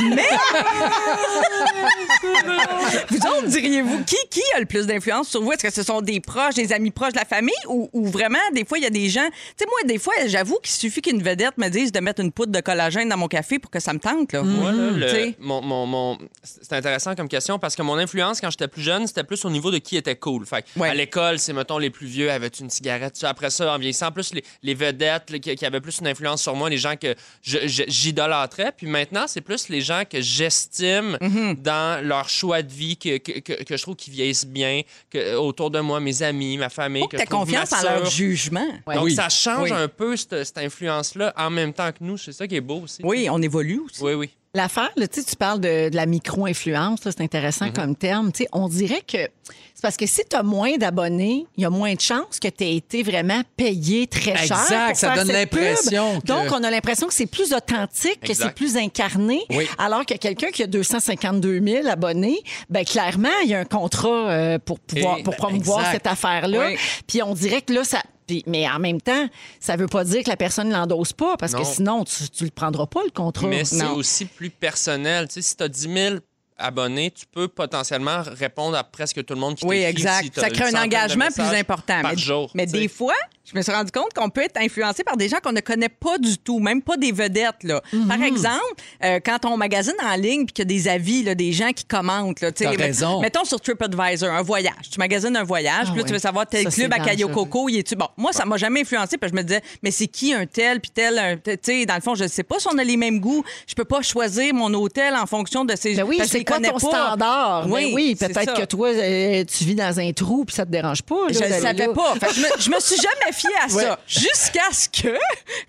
Vous autres, diriez-vous, qui, qui a le plus d'influence sur vous? Est-ce que ce sont des proches, des amis proches de la famille ou, ou vraiment, des fois, il y a des gens? Tu sais, moi, des fois, j'avoue qu'il suffit qu'une vedette me dise de mettre une poudre de collagène dans mon café pour que ça me tente. Là. Moi, là, le- Tu sais. mon, mon- mon- c'est intéressant comme question parce que mon influence quand j'étais plus jeune, c'était plus au niveau de qui était cool. Fait que Ouais. À l'école, c'est, mettons, les plus vieux avaient une cigarette. Après ça, en vieillissant, plus les, les vedettes là, qui, qui avaient plus une influence sur moi, les gens que je- je- j'idolâtrais. Puis maintenant, c'est plus les gens que j'estime Mm-hmm. dans leur choix de vie, que, que, que- que je trouve qu'ils vieillissent bien, que, autour de moi, mes amis, ma famille. Faut que que tu confiance en leur jugement. Donc, Oui. ça change Oui. un peu cette, cette influence-là en même temps que nous. C'est ça qui est beau aussi. Oui, on évolue aussi. Oui, oui. L'affaire, tu sais, tu parles de, de la micro-influence, c'est intéressant comme terme. On dirait que c'est parce que si tu as moins d'abonnés, il y a moins de chances que tu aies été vraiment payé très cher. Exact, ça donne l'impression que- Donc, on a l'impression que c'est plus authentique, que c'est plus incarné. Oui. Alors que quelqu'un qui a 252 000 abonnés, ben clairement, il y a un contrat euh, pour pouvoir Et- pour promouvoir exact. cette affaire-là. Oui. Puis on dirait que là, ça. Puis- mais en même temps, ça veut pas dire que la personne ne l'endosse pas, parce que Non. sinon, tu, tu le prendras pas, le contrat. Mais c'est aussi plus personnel. Tu sais, si tu as 10 000 abonnés, tu peux potentiellement répondre à presque tout le monde qui Oui, t'écrit exact. si ça crée un engagement plus important. Par mais jour. mais des fois, je me suis rendu compte qu'on peut être influencé par des gens qu'on ne connaît pas du tout, même pas des vedettes. Là. Mhm. Par exemple, euh, quand on magasine en ligne puis qu'il y a des avis, là, des gens qui commentent. Là, T'as raison. Mettons sur TripAdvisor, un voyage. Tu magasines un voyage, Ah puis là, tu veux savoir tel Ça, club à Cayo. Coco, il est-tu. Bon, moi, ça m'a jamais influencé, parce que je me disais, mais c'est qui un tel, puis tel, un- tu sais, dans le fond, je ne sais pas si on a les mêmes goûts. Je peux pas choisir mon hôtel en fonction de ces Ben oui, c'est les quoi connais ton pas. standard? Ben Oui, oui, peut-être que toi, euh, tu vis dans un trou puis ça te dérange pas. là, Je ne savais là. pas. Fait je, me, je me suis jamais fiée à Ouais. ça. Jusqu'à ce que,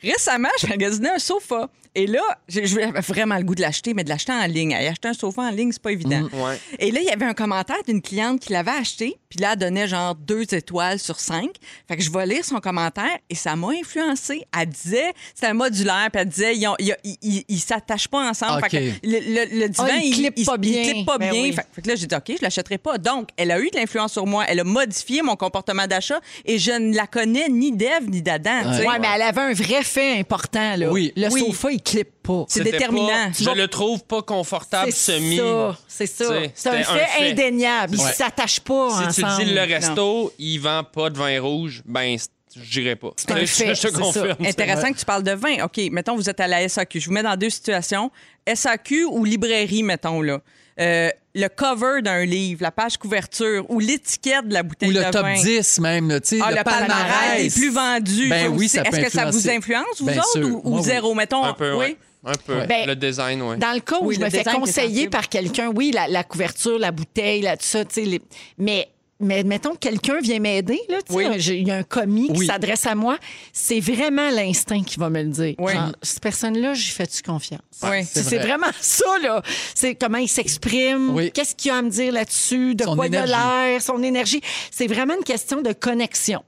récemment, je magasinais un sofa. Et là, j'avais vraiment le goût de l'acheter, mais de l'acheter en ligne. Et acheter un sofa en ligne, c'est pas évident. Ouais. Et là, il y avait un commentaire d'une cliente qui l'avait acheté, puis là, elle donnait genre deux étoiles sur cinq. Fait que je vais lire son commentaire et ça m'a influencé. Elle disait, c'était un modulaire, puis elle disait, ils, ont- ils- ils- ils- ils s'attachent pas ensemble. OK. Fait que le, le- le divan, Ah, il clippe pas bien. Il clippe pas Ben bien. oui. Fait, fait que là, j'ai dit, OK, je l'achèterai pas. Donc, elle a eu de l'influence sur moi. Elle a modifié mon comportement d'achat et je ne la connais ni d'Ève ni d'Adam. Ouais, mais elle avait un vrai fait important. Là. Oui. Le Oui. sofa, il clippe pas. C'est déterminant. pas- Tu je le trouve pas confortable C'est semi. ça, c'est ça. Tu C'est un fait, un fait. indéniable. Ils Ouais. s'attachent pas Si tu ensemble. dis le resto, il vend pas de vin rouge, ben j'irai pas. un Je- fait, je te c'est confirme. ça. Intéressant que tu parles de vin. OK, mettons, vous êtes à la SAQ. Je vous mets dans deux situations. SAQ ou librairie, mettons, là. Euh, le cover d'un livre, la page couverture ou l'étiquette de la bouteille Ou le de top vin. 10 même, tu sais, Ah, le, le palmarès des plus vendus. Ben oui, ça Est-ce que ça vous influence, vous Bien autres, sûr. ou, ou Moi, oui. zéro? Mettons, Un peu, oui. ouais. Un peu. Ben, le design, oui. Dans le cas où Oui, je me fais conseiller par quelqu'un, oui, la, la couverture, la bouteille, là, tout ça, tu sais, les- mais. Mais mettons que quelqu'un vient m'aider, là, tu Oui. j'ai- il y a un commis qui s'adresse à moi, c'est vraiment l'instinct qui va me le dire. Oui. Genre, cette personne-là, j'y fais-tu confiance? Oui. C'est C'est c'est vrai. vraiment ça, là. C'est comment il s'exprime, Oui. qu'est-ce qu'il a à me dire là-dessus, de Son quoi il a l'air, son énergie. C'est vraiment une question de connexion.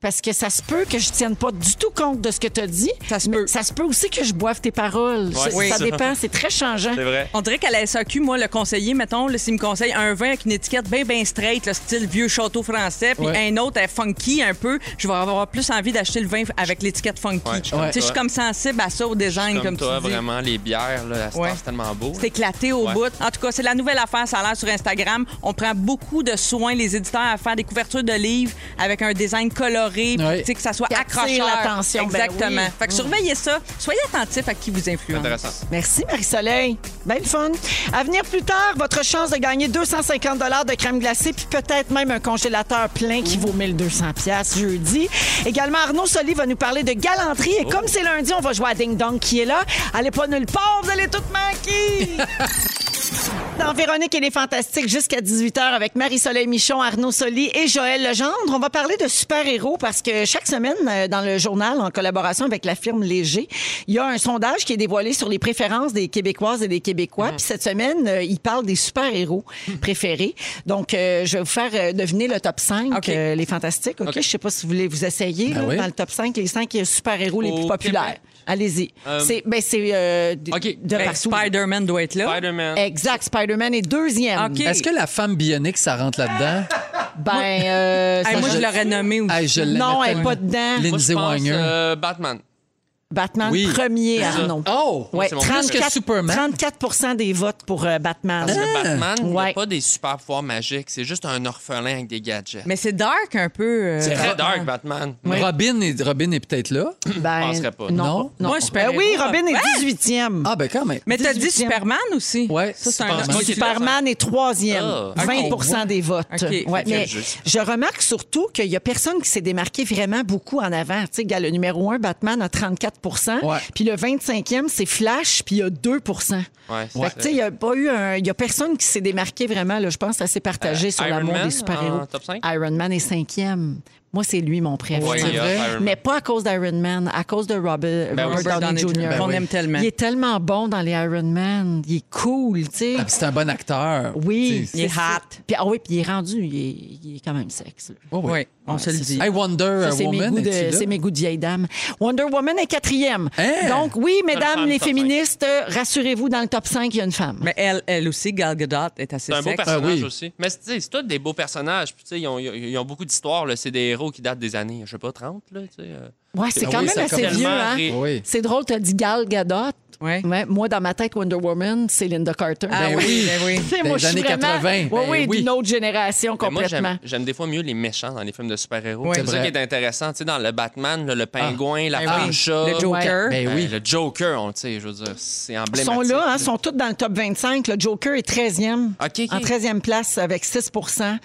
Parce que ça se peut que je tienne pas du tout compte de ce que tu as dit. Ça se peut. Ça se peut aussi que je boive tes paroles. Ouais, Ça- oui, ça ça. dépend, c'est très changeant. C'est vrai. On dirait qu'à la SAQ, moi, le conseiller, mettons, s'il me conseille un vin avec une étiquette bien, bien straight, là, style vieux château français, puis Ouais. un autre funky un peu, je vais avoir plus envie d'acheter le vin avec l'étiquette funky. Ouais, je comme je suis comme sensible à ça, au design, Comme, comme, toi, tu dis. vraiment, les bières, là, c'est tellement beau. C'est éclaté au Ouais. bout. En tout cas, c'est la nouvelle affaire, ça a l'air sur Instagram. On prend beaucoup de soins, les éditeurs, à faire des couvertures de livres avec un design coloré, puis, sais, que ça soit accrocheur. l'attention, ben Exactement. oui. Fait que surveillez ça. Soyez attentifs à qui vous influence. Intéressant. Merci, Marie-Soleil. Bien le fun. À venir plus tard, votre chance de gagner 250 de crème glacée puis peut-être même un congélateur plein qui vaut 1200 pièces jeudi. Également, Arnaud Soli va nous parler de galanterie. Et comme c'est lundi, on va jouer à Ding Dong qui est là. Allez pas nulle part, vous allez toutes manquer. *laughs* Dans Véronique et les Fantastiques jusqu'à 18h avec Marie-Soleil Michon, Arnaud Soli et Joël Legendre. On va parler de super-héros parce que chaque semaine, euh, dans le journal, en collaboration avec la firme Léger, il y a un sondage qui est dévoilé sur les préférences des Québécoises et des Québécois. Puis cette semaine, euh, il parle des super-héros préférés. Donc, euh, je vais vous faire deviner le top 5, OK. euh, les Fantastiques. OK? OK. Je sais pas si vous voulez vous essayer Ben là, oui. dans le top 5, les 5 super-héros les Au plus populaires. Québec. Allez-y. Euh, c'est ben, c'est euh, de, OK. de Ben, partout. Spider-Man doit être là. Spider-Man. Exact. Spider-Man est deuxième. Est-ce que la femme bionique, ça rentre là-dedans? *laughs* Ben, euh, Hey, ça- moi, je l'aurais nommé aussi. Hey, je l'aimais non, elle n'est pas dedans. Moi, je Lindsay pense Wagner. euh, Batman. Batman Oui. premier. Arnaud. Oh! Ouais, c'est mon 34, plus que Superman. 34% des votes pour euh, Batman. Parce que Batman, il n'y Ouais. a pas des super pouvoirs magiques. C'est juste un orphelin avec des gadgets. Mais c'est dark un peu. euh, c'est très dark, Batman. Robin, est, Robin est peut-être là? Ben, penserais pas. Non, Non? non. Moi, super Ben oui, Robin est 18e. Ah, ben quand même. Mais t'as dit 18e. Superman aussi. Ouais, Ça, c'est un Superman. autre- Superman est troisième. Ah, 20% des votes. OK. Ouais, Fait mais je- je remarque surtout qu'il y a personne qui s'est démarqué vraiment beaucoup en avant. Tu sais, gars, le numéro 1, Batman, a 34 Ouais. Puis le 25e, c'est Flash, puis il y a 2 Ouais, Fait que, tu sais, il n'y a pas eu un. Il y a personne qui s'est démarqué vraiment, là, je pense, assez partagé Euh, sur l'amour des super-héros. Iron Man est cinquième. Moi, c'est lui mon préféré. Ouais, il y a vrai? Iron Man. Mais pas à cause d'Iron Man, à cause de Robert, Ben oui. Robert Downey Jr. Ben On oui. aime tellement. Il est tellement bon dans les Iron Man. Il est cool, tu sais. Ah, puis c'est un bon acteur. Oui. Il est hot. Puis, ah oui, puis il est rendu, il est, il est quand même sexe. oh oui. Oui, on se le dit. Hey, Wonder Ça, c'est mes, Woman, c'est mes goûts de vieille dame. Wonder Woman est quatrième. Hein? Donc, oui, mesdames les féministes, euh, rassurez-vous, dans le top 5, il y a une femme. Mais elle, elle aussi, Gal Gadot, est assez C'est un beau sexe. personnage Ah oui. aussi. Mais tu sais, c'est tous des beaux personnages. Puis, tu sais, ils, ont, ils ont beaucoup d'histoires. là. C'est des qui datent des années, je sais pas, 30. Là, tu sais, euh. Ouais, c'est Ah quand oui, même ça assez vieux, hein? Oui. C'est drôle, tu as dit Gal Gadot. Ouais. Ouais, moi, dans ma tête, Wonder Woman, c'est Linda Carter. Ah Ben oui, oui. ben oui. Des moi, je suis années vraiment- 80, Oui, ben oui, oui. d'une autre génération moi, complètement. j'aime, j'aime des fois mieux les méchants dans les films de super-héros. Ouais. c'est ça qui est intéressant. Tu sais, dans le Batman, là, le pingouin, la Ben femme oui. Le Joker. Ben oui. Le Joker, on, je veux dire, c'est Ils emblématique. sont là, hein, sont tous dans le top 25. Le Joker est 13e. OK, OK. En 13e place avec 6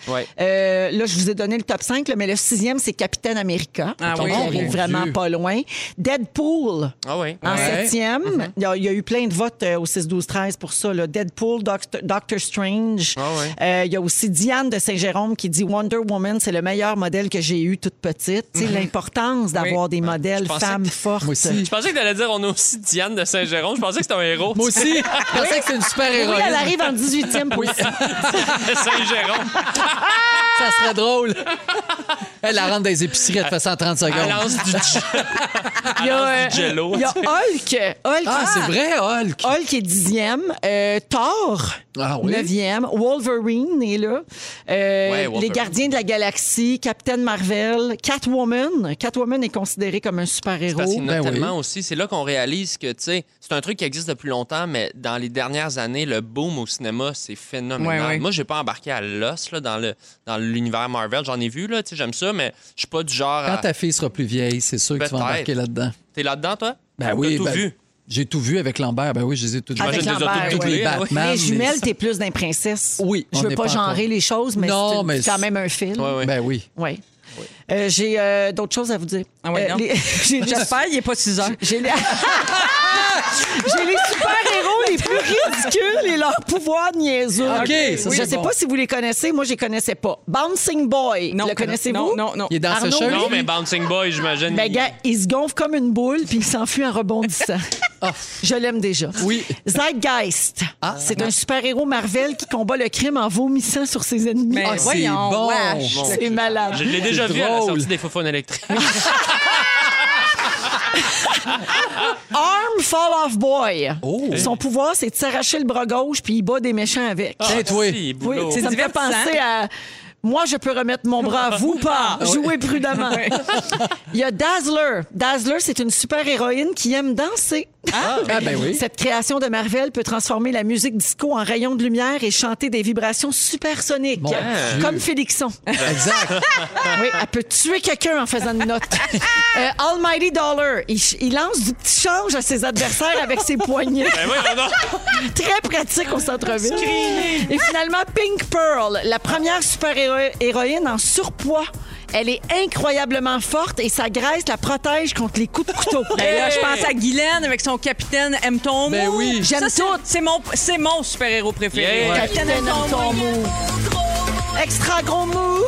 Ouais. Euh, Là, je vous ai donné le top 5, là, mais le sixième, c'est Capitaine America. Ah oui. il Oh, arrive mon vraiment pas loin. Deadpool. Ah oui. En Ouais. septième, il, y a, il y a eu plein de votes euh, au 6-12-13 pour ça. là. Deadpool, Doctor, Doctor Strange. Ah ouais. Euh, il y a aussi Diane de Saint-Jérôme qui dit Wonder Woman, c'est le meilleur modèle que j'ai eu toute petite. Sais, L'importance d'avoir des modèles femmes que- fortes. Moi aussi. Je pensais que tu allais dire on a aussi Diane de Saint-Jérôme. Je pensais que c'était un héros. Moi aussi. *laughs* Je pensais que c'est une super Oui, héroïne. elle arrive en 18e position. *laughs* Saint-Jérôme. Ça serait drôle. *laughs* Elle la rentre dans les épiceries, elle te fait ça en 30 Elle secondes. lance du, *laughs* Il y a, du jello. il y a Hulk. Hulk, Ah, c'est vrai, Hulk. Hulk est dixième. Euh, Thor, Ah oui? neuvième. Wolverine est là. Euh, Ouais, Wolverine. les Gardiens de la Galaxie, Captain Marvel, Catwoman. Catwoman est considérée comme un super-héros. Parce Ben oui. aussi. C'est là qu'on réalise que, tu sais, c'est un truc qui existe depuis longtemps, mais dans les dernières années, le boom au cinéma, c'est phénoménal. Ouais, ouais. Moi, j'ai pas embarqué à l'os là, dans, le, dans l'univers Marvel. J'en ai vu, là, tu sais, j'aime ça, mais je suis pas du genre Quand à... ta fille sera plus vieille, c'est sûr que tu vas embarquer là-dedans. T'es là-dedans, toi? Ben T'as oui. tout ben, vu? J'ai tout vu avec Lambert. Ben oui, je les ai toutes vues. Avec les Lambert, toutes oui. Batman. les jumelles, les- t'es plus d'un princesse. Oui, Je on veux pas pas genrer encore. les choses, mais c'est quand même un film. Ouais, ouais. Ben oui. Ouais. Euh, J'ai euh, d'autres choses à vous dire. Ah ouais, Euh, non? les- *laughs* j'ai- J'espère qu'il n'est pas 6 heures. J'ai les... *laughs* *laughs* J'ai les super-héros les plus ridicules et leurs pouvoirs niaiseux. OK, ça, Je c'est sais bon. pas si vous les connaissez. Moi, je les connaissais pas. Bouncing Boy. Non, le connaissez-vous? Non, non, non. Il est dans Arnaud, sécheuse. Non, mais Bouncing Boy, j'imagine. Ben, il- gars, il se gonfle comme une boule puis il s'enfuit en rebondissant. *laughs* Ah. Je l'aime déjà. Oui. Zeitgeist. c'est un super-héros Marvel qui combat le crime en vomissant sur ses ennemis. Mais Ah, c'est voyons, bon. wesh. c'est malade. Je l'ai déjà C'est vu à la drôle. sortie des Faufounes électriques. *laughs* Arm Fall Off Boy. Oh. Son pouvoir, c'est de s'arracher le bras gauche puis il bat des méchants avec. Toi. Oui, boulot. ça me fait penser à. Moi, je peux remettre mon bras à vous, *laughs* pas. Jouez prudemment. *laughs* Il y a Dazzler. Dazzler, c'est une super-héroïne qui aime danser. Ah, ben oui. Cette création de Marvel peut transformer la musique disco en rayons de lumière et chanter des vibrations supersoniques. Mon Dieu. Comme Félixon. Exact. *laughs* Oui, elle peut tuer quelqu'un en faisant une note. *laughs* Euh, Almighty Dollar, il, il lance du petit change à ses adversaires avec ses poignets. Ben. *laughs* Très pratique au centre-ville. Et finalement, Pink Pearl, la première super-héroïne en surpoids. Elle est incroyablement forte et sa graisse la protège contre les coups de couteau. *laughs* Ben là, je pense à Guylaine avec son capitaine M. Ton Ben oui. J'aime Ça, c'est- tout. C'est mon, c'est mon super-héros préféré. Yeah. Ouais. Capitaine mou. Extra gros mou.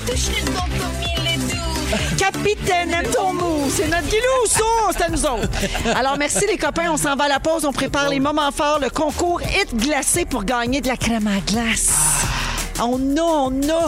Capitaine aime ton mou. C'est notre Guilou, ça, c'est à nous autres. Alors, merci les copains. On s'en va à la pause. On prépare les moments forts, le concours Hit glacé pour gagner de la crème à glace. On a, on a.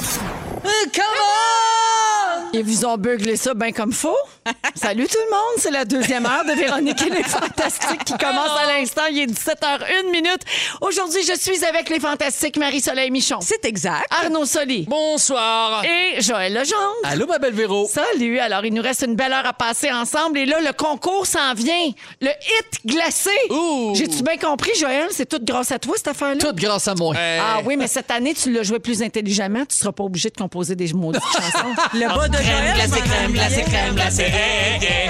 Come on! Ils vous ont beuglé ça bien comme faux. Salut tout le monde, c'est la deuxième heure de Véronique et les Fantastiques qui commence à l'instant. Il est 17h01 minute. Aujourd'hui, je suis avec les Fantastiques Marie-Soleil Michon, C'est exact. Arnaud Soli Bonsoir. et Joël Legendre. Allô, ma belle Véro. Salut. Alors, il nous reste une belle heure à passer ensemble. Et là, le concours s'en vient. Le hit glacé. Ouh. J'ai-tu bien compris, Joël? C'est tout grâce à toi, cette affaire-là? Toute grâce à moi. Ah oui, mais cette année, tu l'as joué plus intelligemment. Tu seras pas obligé de composer des maudites chansons. Le bas de Joël. glacée, crème glacée, crème glacée.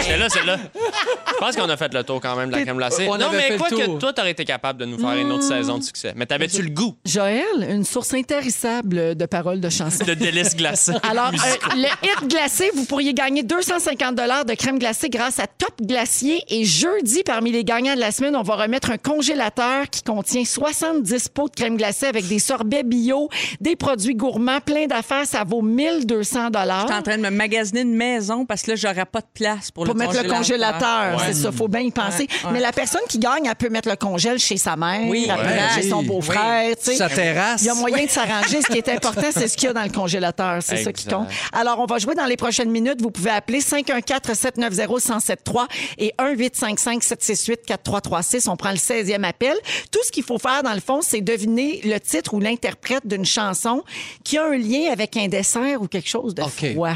C'est là, c'est là. Je pense qu'on a fait le tour quand même de la crème glacée. On non, avait mais fait le quoi que toi, t'aurais été capable de nous faire une autre saison de succès. Mais t'avais-tu le goût? Joël, une source intarissable de paroles de chansons. de délices glacées? Alors, euh, le hit glacé, vous pourriez gagner 250 de crème glacée grâce à Top Glacier. Et jeudi, parmi les gagnants de la semaine, on va remettre un congélateur qui contient 70 pots de crème glacée avec des sorbets bio, des produits gourmands, plein d'affaires. Ça vaut 1200 Je suis en train de me magasiner une maison parce que là, j'aurais pas de place pour, pour le mettre le congélateur. Ouais. C'est ça, faut bien y penser. Ouais, ouais. Mais la personne qui gagne, elle peut mettre le congèle chez sa mère, Oui, chez son Oui. beau-frère. tu sais. Sa terrasse. Il y a moyen de *laughs* s'arranger. Ce qui est important, c'est ce qu'il y a dans le congélateur. C'est ça qui compte. Alors, on va jouer dans les prochaines minutes. Vous pouvez appeler 514-790-1073 et 1-855-768-4336. On prend le 16e appel. Tout ce qu'il faut faire, dans le fond, c'est deviner le titre ou l'interprète d'une chanson qui a un lien avec un dessert ou quelque chose de OK. froid.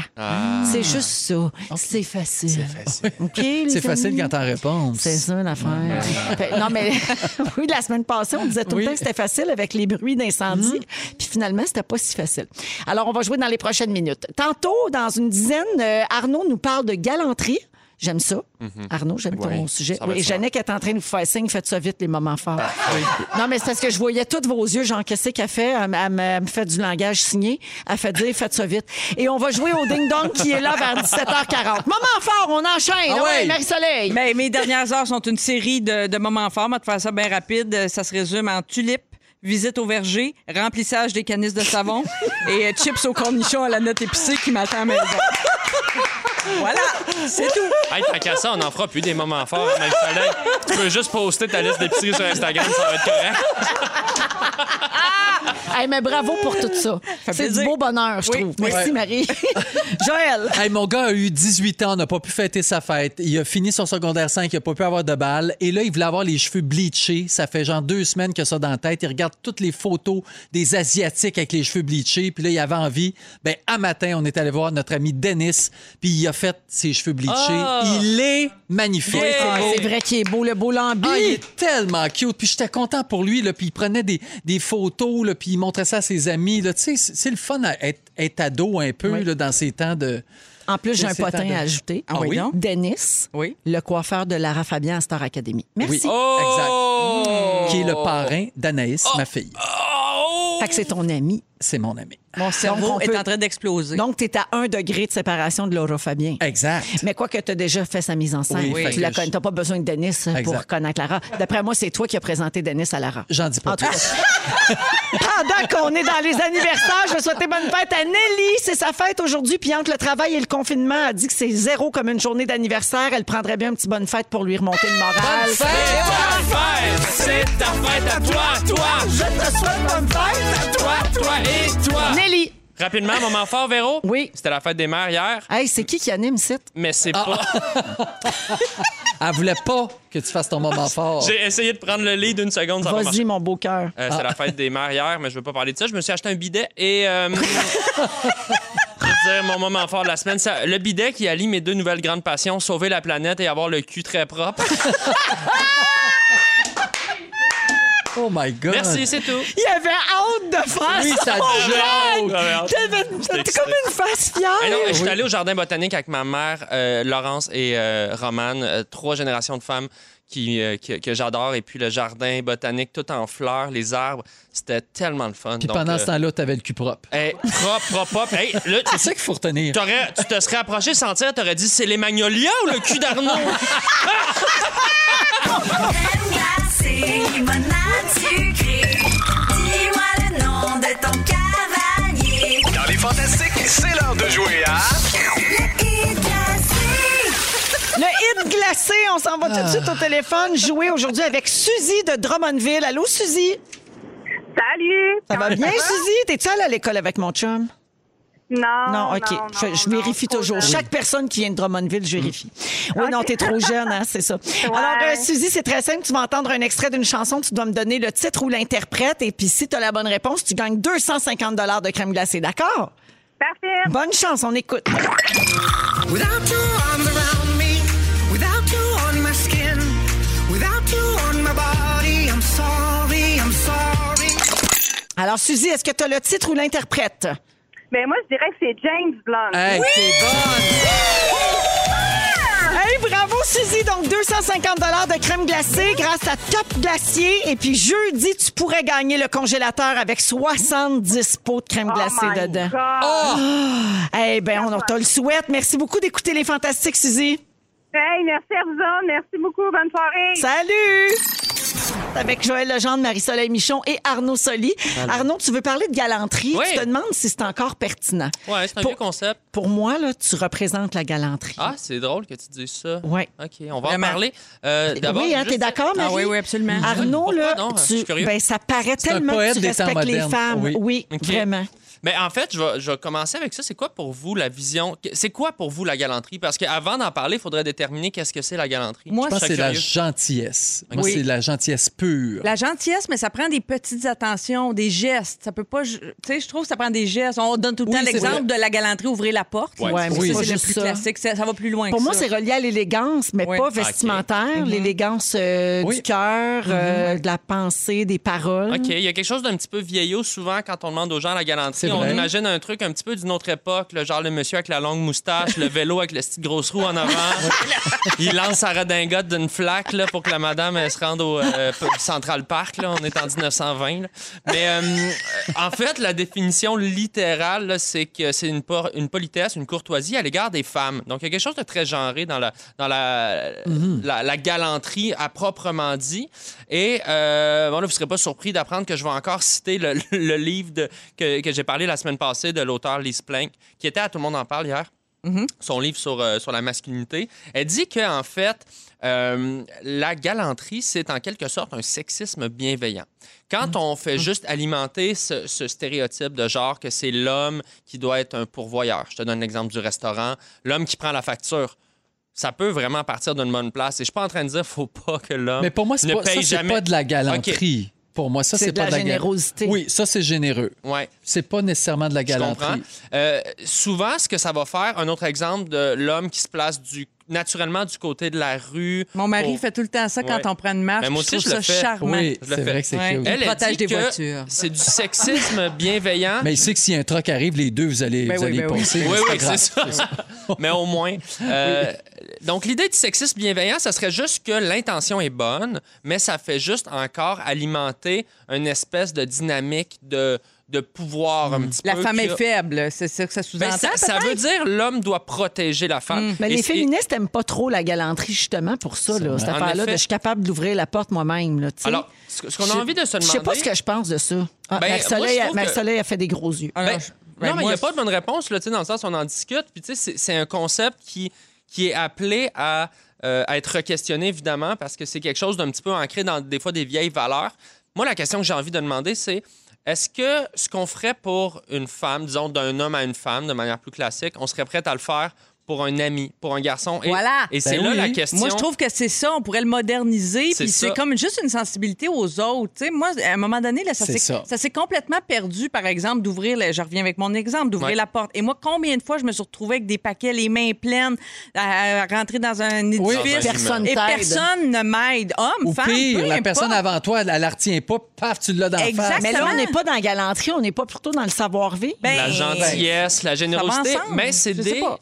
C'est juste ça. C'est facile. C'est facile. *laughs* OK, les C'est facile quand t'en réponds. C'est ça l'affaire. Fait- *laughs* non, mais *laughs* oui, la semaine passée, on disait tout Oui. le temps que c'était facile avec les bruits d'incendie. Puis finalement, c'était pas si facile. Alors, on va jouer dans les prochaines minutes. Tantôt, dans une dizaine, euh, Arnaud nous parle de galanterie. J'aime ça. Arnaud, j'aime ton Oui, sujet. Oui, et. Jannick est en train de vous faire signe. Faites ça vite, les moments forts. Non, mais c'est parce que je voyais tous vos yeux. Jean, qu'est-ce qu'elle fait? Elle, me- elle me- elle me fait du langage signé. Elle fait dire, faites ça vite. Et on va jouer au ding-dong qui est là vers 17h40. Moment fort, on enchaîne. Ah Ah ouais. Marie-Soleil. Mais mes dernières heures sont une série de, de moments forts. On va te faire ça bien rapide. Ça se résume en tulipes, visite au verger, remplissage des canisses de savon *laughs* et euh, chips au cornichon à la note épicée qui m'attend à la maison. Voilà, c'est tout. Hey, tant qu'à ça, on en fera plus des moments forts. Mais il fallait. Tu peux juste poster ta liste d'épicerie sur Instagram, ça va être correct. Hey, mais bravo pour tout ça. C'est du beau bonheur, je Oui, trouve. oui. Merci, Marie. *laughs* Joël. Hey, mon gars a eu 18 ans, n'a pas pu fêter sa fête. Il a fini son secondaire 5, il n'a pas pu avoir de balle. Et là, il voulait avoir les cheveux bleachés. Ça fait genre deux semaines qu'il a ça dans la tête. Il regarde toutes les photos des Asiatiques avec les cheveux bleachés. Puis là, il avait envie. Ben, à matin, on est allé voir notre ami Dennis. Puis il a fait ses cheveux bleachés. Ah! Il est magnifique. Ah, c'est vrai qu'il est beau, le beau lambi. Ah, il est tellement cute. Puis j'étais content pour lui. Là. Puis il prenait des, des photos, là, puis il montrait ça à ses amis. Là. Tu sais, c'est c'est le fun à être, être ado un peu Oui. là, dans ces temps de... En plus, j'ai un C'est potin à ajouter. Ah oui? donc? Dennis, Oui. le coiffeur de Lara Fabian à Star Academy. Merci. Oui. Oh! Qui est le parrain d'Anaïs, ma fille. Fait que c'est ton ami. C'est mon ami. Mon cerveau est peut- en train d'exploser. Donc, tu es à un degré de séparation de Laura Fabien. Exact. Mais quoi que tu as déjà fait sa mise en scène, Oui, tu la je- connais. T'as pas besoin de Denis pour connaître Lara. D'après moi, c'est toi qui as présenté Denis à Lara. J'en dis pas En tout plus. cas, pendant qu'on est dans les anniversaires, je vais souhaiter bonne fête à Nelly. C'est sa fête aujourd'hui. Puis entre le travail et le confinement, elle dit que c'est zéro comme une journée d'anniversaire. Elle prendrait bien un petit bonne fête pour lui remonter le moral. C'est ta fête! C'est ta fête à toi, toi! Je te souhaite bonne fête à toi. Toi et toi! Nelly. Rapidement, moment fort, Véro? Oui. C'était la fête des mères hier, Hey, c'est qui qui anime ici? mais c'est pas. *laughs* Elle voulait pas que tu fasses ton moment fort. J'ai essayé de prendre le lead d'une seconde, ça. Vas-y, mon beau cœur. Euh, c'est la fête des mères hier, mais je veux pas parler de ça. Je me suis acheté un bidet et. euh, *laughs* je veux dire, mon moment fort de la semaine, ça- le bidet qui allie mes deux nouvelles grandes passions, sauver la planète et avoir le cul très propre. *laughs* Oh my God. Merci, c'est tout. Il avait hâte de faire Oui, ça joke. blague. T'avais- T'as comme une face fière. Ah non, je suis allé au jardin botanique avec ma mère, euh, Laurence et euh, Romane, euh, trois générations de femmes qui, euh, que, que j'adore. Et puis le jardin botanique, tout en fleurs, les arbres, c'était tellement le fun. Puis Donc, pendant euh, ce temps-là, t'avais le cul propre. hey, propre, propre, propre. Hey, C'est ça qu'il faut retenir. T'aurais- tu te serais approché sans tir, t'aurais dit c'est les magnolias ou le cul d'Arnaud? *laughs* *laughs* Limonade sucrée. Dis-moi le nom de ton cavalier. Dans les fantastiques, c'est l'heure de jouer à... Le hit glacé. Le hit glacé, on s'en va tout de suite au téléphone jouer aujourd'hui avec Suzy de Drummondville. Allô, Suzy? Salut! Ça va bien, Suzy? T'es-tu allée à l'école avec mon chum? Non. Non, OK. non, je, non, je non, vérifie toujours. jeune. Chaque personne qui vient de Drummondville, je vérifie. Oui, non, t'es trop jeune, hein, c'est ça. Alors, euh, Suzy, c'est très simple. Tu vas entendre un extrait d'une chanson. Tu dois me donner le titre ou l'interprète. Et puis, si tu as la bonne réponse, tu gagnes 250 de crème glacée. D'accord? Parfait. Bonne chance, on écoute. Alors, Suzy, est-ce que tu as le titre ou l'interprète? Ben moi, je dirais que c'est James Blunt. Hey, t'es bonne. Hey, bravo, Suzy! Donc, 250 de crème glacée grâce à Top Glacier. Et puis, jeudi, tu pourrais gagner le congélateur avec 70 pots de crème Oh glacée my dedans. God. Eh bien, on te le souhaite. Merci beaucoup d'écouter les Fantastiques, Suzy. Hey, merci à vous autres. Merci beaucoup. Bonne soirée. Salut! Avec Joël Legendre, Marie-Soleil Michon et Arnaud Soli. Arnaud, tu veux parler de galanterie? Oui. Tu te demandes si c'est encore pertinent. Ouais, c'est un Pour- vieux concept. Pour moi, là, tu représentes la galanterie. Ah, c'est drôle que tu dises ça. Ouais. OK, on va Vraiment. en parler. Euh, D'abord, oui, hein, juste- t'es d'accord, Marie? Ah oui, oui, absolument. Arnaud, là, tu, ben, ça paraît tellement que tu respectes les femmes. Oui, Oui. Vraiment. Mais en fait, je vais, je vais commencer avec ça. C'est quoi pour vous la vision? C'est quoi pour vous la galanterie? Parce qu'avant d'en parler, il faudrait déterminer qu'est-ce que c'est la galanterie. Moi, Je pense que c'est la gentillesse. Moi, Oui. c'est la gentillesse pure. La gentillesse, mais ça prend des petites attentions, des gestes. Ça peut pas. Tu sais, je trouve que ça prend des gestes. On donne tout le Oui, temps l'exemple de la galanterie, ouvrir la porte. Ouais. Ouais, Oui. c'est le plus ça. classique. Ça, ça va plus loin Pour que moi, c'est relié à l'élégance, mais Oui. pas Ok. vestimentaire. L'élégance euh, Oui. du cœur, euh, de la pensée, des paroles. OK, il y a quelque chose d'un petit peu vieillot souvent quand on demande aux gens la galanterie. On imagine un truc un petit peu d'une autre époque, le genre le monsieur avec la longue moustache, le vélo avec la petite grosse roue en avant. *laughs* il lance sa redingote d'une flaque là, pour que la madame elle, se rende au euh, Central Park. Là. On est en 1920. là. Mais euh, en fait, la définition littérale, c'est que c'est une, politesse, une courtoisie à l'égard des femmes. Donc, il y a quelque chose de très genré dans la, dans la, la, la galanterie à proprement dit. Et euh, bon, là, vous ne serez pas surpris d'apprendre que je vais encore citer le, le livre de- que, que j'ai parlé la semaine passée de l'auteur Lise Plank, qui était à Tout le monde en parle hier. son livre sur, euh, sur la masculinité. Elle dit qu'en fait, euh, la galanterie, c'est en quelque sorte un sexisme bienveillant. Quand on fait juste alimenter ce, ce stéréotype de genre que c'est l'homme qui doit être un pourvoyeur, je te donne l'exemple du restaurant, l'homme qui prend la facture. Ça peut vraiment partir d'une bonne place. Et je suis pas en train de dire qu'il faut pas que l'homme Mais pour moi, c'est ne ça, paye jamais. pas de la galanterie. Pour moi, ça, C'est pas la de la générosité. Oui, ça, c'est généreux. Ouais. C'est pas nécessairement de la Je comprends. galanterie. Euh, souvent, ce que ça va faire, un autre exemple de l'homme qui se place du, naturellement du côté de la rue. Mon mari pour- fait tout le temps ça quand Ouais. on prend une marche. Mais moi puis aussi, je trouve je le ça fais. charmant. Oui, c'est vrai que c'est Ouais. cute. Elle, elle protège des voitures. C'est du sexisme bienveillant. Mais il sait que si un truck arrive, les deux, vous allez, Ben vous oui, allez ben oui. passer. Oui, mais oui, c'est ça. Mais au moins. *laughs* euh, Donc, l'idée du sexisme bienveillant, ça serait juste que l'intention est bonne, mais ça fait juste encore alimenter une espèce de dynamique de, de pouvoir un petit La peu. femme qui est faible, c'est ça que ça Ben, sous-entend. ça, ça peut-être? veut dire l'homme doit protéger la femme. Mais Et les féministes n'aiment pas trop la galanterie, justement, pour ça, là, cette En affaire-là, effet. de je suis capable d'ouvrir la porte moi-même. Alors, ce qu'on a envie de se Je sais pas demander- ce que je pense de ça. Ah, Ben, Marie-Soleil moi, je a- que- fait des gros yeux. Ben, non, non, ben, mais il n'y a pas de bonne réponse, là, tu sais, dans le sens où on en discute. Puis, tu sais, c'est- c'est un concept qui, qui est appelé à, euh, à être questionné, évidemment, parce que c'est quelque chose d'un petit peu ancré dans des fois des vieilles valeurs. Moi, la question que j'ai envie de demander, c'est est-ce que ce qu'on ferait pour une femme, disons d'un homme à une femme, de manière plus classique, on serait prêt à le faire pour un ami, pour un garçon? Et, Voilà. Et c'est Ben là oui. la question. Moi, je trouve que c'est ça. On pourrait le moderniser. C'est Puis c'est comme juste une sensibilité aux autres. Tu sais, moi, à un moment donné, là, ça s'est ça. ça s'est complètement perdu, par exemple, d'ouvrir, je reviens avec mon exemple, d'ouvrir Ouais. la porte. Et moi, combien de fois je me suis retrouvée avec des paquets, les mains pleines, à, à rentrer dans un Oui. édifice. Personne et personne ne m'aide. Homme, Ou femme, pire, peu la importe. personne avant toi, elle, la retient pas, paf, tu l'as dans la face. Mais là, on n'est pas dans la galanterie, on n'est pas plutôt dans le savoir-vivre. Ben, la gentillesse, la générosité, mais c'est des pas.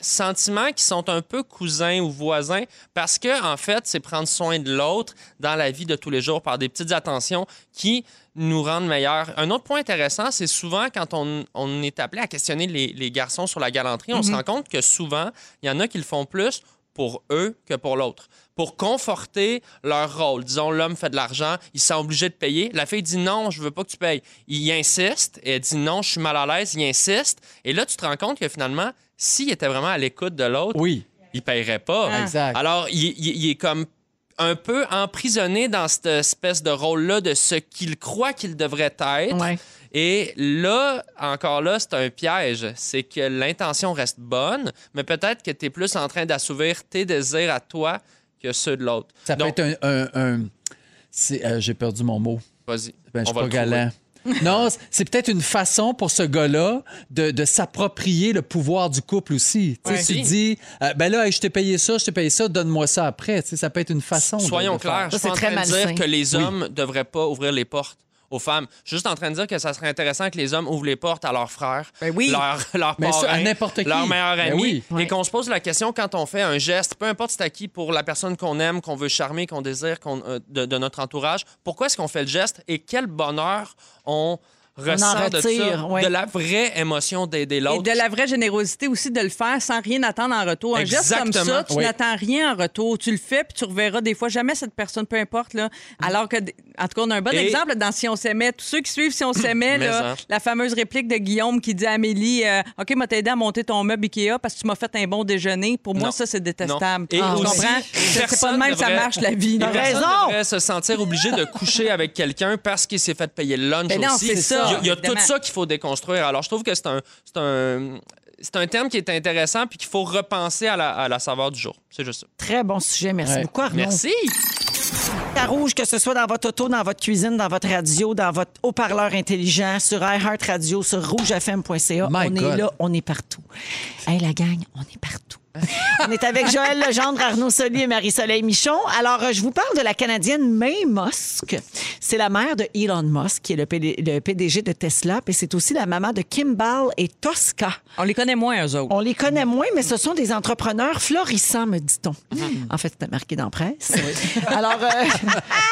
Qui sont un peu cousins ou voisins parce que en fait, c'est prendre soin de l'autre dans la vie de tous les jours par des petites attentions qui nous rendent meilleurs. Un autre point intéressant, c'est souvent quand on, on est appelé à questionner les, les garçons sur la galanterie, on se Mm-hmm. rend compte que souvent, il y en a qui le font plus pour eux que pour l'autre. Pour conforter leur rôle. Disons, l'homme fait de l'argent, il se sent obligé de payer. La fille dit non, je veux pas que tu payes. Il insiste et elle dit non, je suis mal à l'aise. Il insiste. Et là, tu te rends compte que finalement, s'il était vraiment à l'écoute de l'autre, Oui, il paierait pas. Ah. Exact. Alors, il, il- il est comme un peu emprisonné dans cette espèce de rôle-là de ce qu'il croit qu'il devrait être. Ouais. Et là, encore là, c'est un piège. C'est que l'intention reste bonne, mais peut-être que tu es plus en train d'assouvir tes désirs à toi que ceux de l'autre. ça peut être un... un- un- c'est- euh, J'ai perdu mon mot. Vas-y. Ben, je suis pas galant. *laughs* non, c'est peut-être une façon pour ce gars-là de, de s'approprier le pouvoir du couple aussi. Ouais. Tu dis, euh, ben là, hey, je t'ai payé ça, je t'ai payé ça, donne-moi ça après. Ça peut être une façon. Soyons clairs, je Ça, suis pas en c'est train très de dire que les hommes ne devraient pas ouvrir les portes aux femmes. Je suis juste en train de dire que ça serait intéressant que les hommes ouvrent les portes à leurs frères, Ben oui. leurs leur Mais ça, à parrains, n'importe qui. leurs meilleurs Ben amis, oui. et Ouais. qu'on se pose la question quand on fait un geste, peu importe c'est à qui, pour la personne qu'on aime, qu'on veut charmer, qu'on désire qu'on- euh, de, de notre entourage, pourquoi est-ce qu'on fait le geste et quel bonheur on ressent de retire, ça, ouais. de la vraie émotion d'aider Et l'autre. de la vraie générosité aussi de le faire sans rien attendre en retour. Un geste comme Exactement. ça, tu Oui. n'attends rien en retour. Tu le fais, puis tu reverras des fois jamais cette personne, peu importe. Là. Alors que, en tout cas, on a un bon Et- exemple dans Si on s'aimait. Tous ceux qui suivent Si on s'aimait, *coughs* hein. la fameuse réplique de Guillaume qui dit à Amélie euh, OK, m'a t'aider à monter ton meuble Ikea parce que tu m'as fait un bon déjeuner. Pour moi, Non. ça, c'est détestable. Et tu aussi, comprends? C'est pas personne de même que ça devrait- marche, la vie. Et personne raison. devrait se sentir obligé de coucher avec quelqu'un parce qu'il s'est fait payer le lunch Ben non, aussi. c'est ça, Il y a, il y a évidemment. tout ça qu'il faut déconstruire. Alors, je trouve que c'est un, c'est un, c'est un terme qui est intéressant puis qu'il faut repenser à la, à la saveur du jour. C'est juste ça. Très bon sujet. Merci Ouais. beaucoup, Arnaud. Merci. À rouge, que ce soit dans votre auto, dans votre cuisine, dans votre radio, dans votre haut-parleur intelligent, sur iHeartRadio, sur rougefm.ca. My on God. est là, on est partout. Hey, la gang, on est partout. On est avec Joël Legendre, Arnaud Soli et Marie-Soleil Michon. Alors, euh, je vous parle de la Canadienne May Musk. C'est la mère de Elon Musk, qui est le, PD le PDG de Tesla, et c'est aussi la maman de Kimball et Tosca. On les connaît moins, eux autres. On les connaît moins, mais ce sont des entrepreneurs florissants, me dit-on. En fait, c'était marqué dans la presse. *laughs* Alors, euh,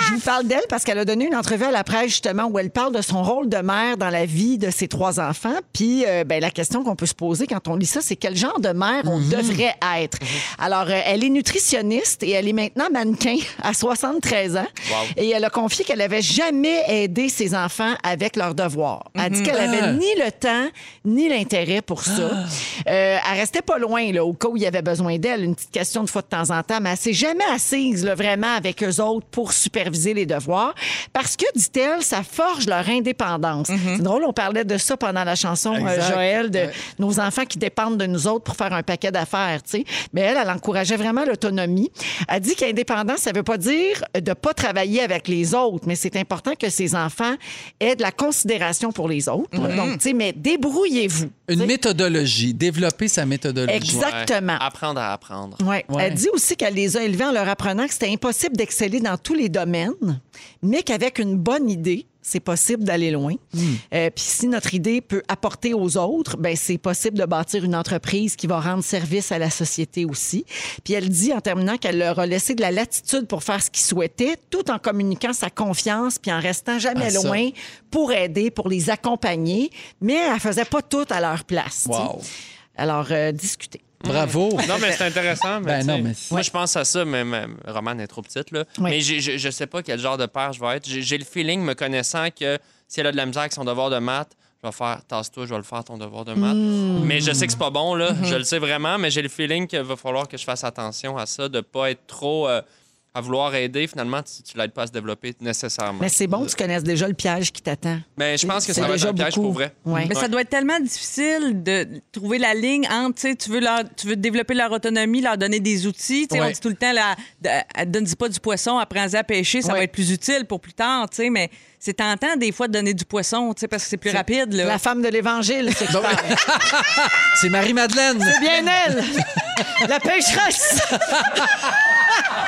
je vous parle d'elle parce qu'elle a donné une entrevue à la presse, justement, où elle parle de son rôle de mère dans la vie de ses trois enfants. Puis, euh, ben, la question qu'on peut se poser quand on lit ça, c'est quel genre de mère on devrait être. Alors, euh, elle est nutritionniste et elle est maintenant mannequin *laughs* à 73 ans. Wow. Et elle a confié qu'elle avait jamais aidé ses enfants avec leurs devoirs. Elle dit qu'elle avait Ah. ni le temps ni l'intérêt pour ça. Euh, elle restait pas loin là, au cas où il y avait besoin d'elle, une petite question de fois de temps en temps, mais elle s'est jamais assise là, vraiment avec eux autres pour superviser les devoirs parce que, dit-elle, ça forge leur indépendance. C'est drôle, on parlait de ça pendant la chanson euh. Joël, de Ouais. nos enfants qui dépendent de nous autres pour faire un paquet d'affaires, tu sais. Mais elle, elle encourageait vraiment l'autonomie. Elle dit qu'indépendance, ça veut pas dire de pas travailler avec les autres, mais c'est important que ses enfants aient de la considération pour les autres. Donc, tu sais, mais débrouillez-vous. Une méthodologie, développer sa méthodologie. Exactement. Apprendre à apprendre. Ouais. Ouais. Elle dit aussi qu'elle les a élevés en leur apprenant que c'était impossible d'exceller dans tous les domaines, mais qu'avec une bonne idée, c'est possible d'aller loin. Euh, Puis si notre idée peut apporter aux autres, ben c'est possible de bâtir une entreprise qui va rendre service à la société aussi. Puis elle dit en terminant qu'elle leur a laissé de la latitude pour faire ce qu'ils souhaitaient, tout en communiquant sa confiance puis en restant jamais Ah, loin pour aider, pour les accompagner, mais elle faisait pas tout à leur place. Wow. Alors euh, discutez. Bravo. Non, mais c'est intéressant. Mais Ben non, mais- Moi, je pense à ça, mais, mais Romane est trop petite. Là. Oui. Mais j'ai- je, je sais pas quel genre de père je vais être. J'ai j'ai le feeling, me connaissant, que si elle a de la misère avec son devoir de maths, je vais faire tasse-toi, je vais le faire ton devoir de maths. Hmm. Mais je sais que c'est pas bon, là. Mm-hmm. Je le sais vraiment, mais j'ai le feeling qu'il va falloir que je fasse attention à ça, de pas être trop euh, à vouloir aider. Finalement, tu, tu l'aides pas à se développer nécessairement. Mais c'est bon que tu connaisses déjà le piège qui t'attend. Mais je pense que C'est ça va être déjà un piège beaucoup. pour vrai. Ouais. Mais ça doit être tellement difficile de trouver la ligne entre, tu sais, tu veux, leur, tu veux développer leur autonomie, leur donner des outils. Tu sais, Ouais. On dit tout le temps, là, donne-y pas du poisson, apprends-y à pêcher, ça Ouais. va être plus utile pour plus tard, tu sais, mais c'est tentant des fois de donner du poisson, tu sais, parce que c'est plus rapide. Là. La femme de l'Évangile, c'est. *laughs* C'est Marie-Madeleine. C'est bien elle! La pêcheresse! *laughs*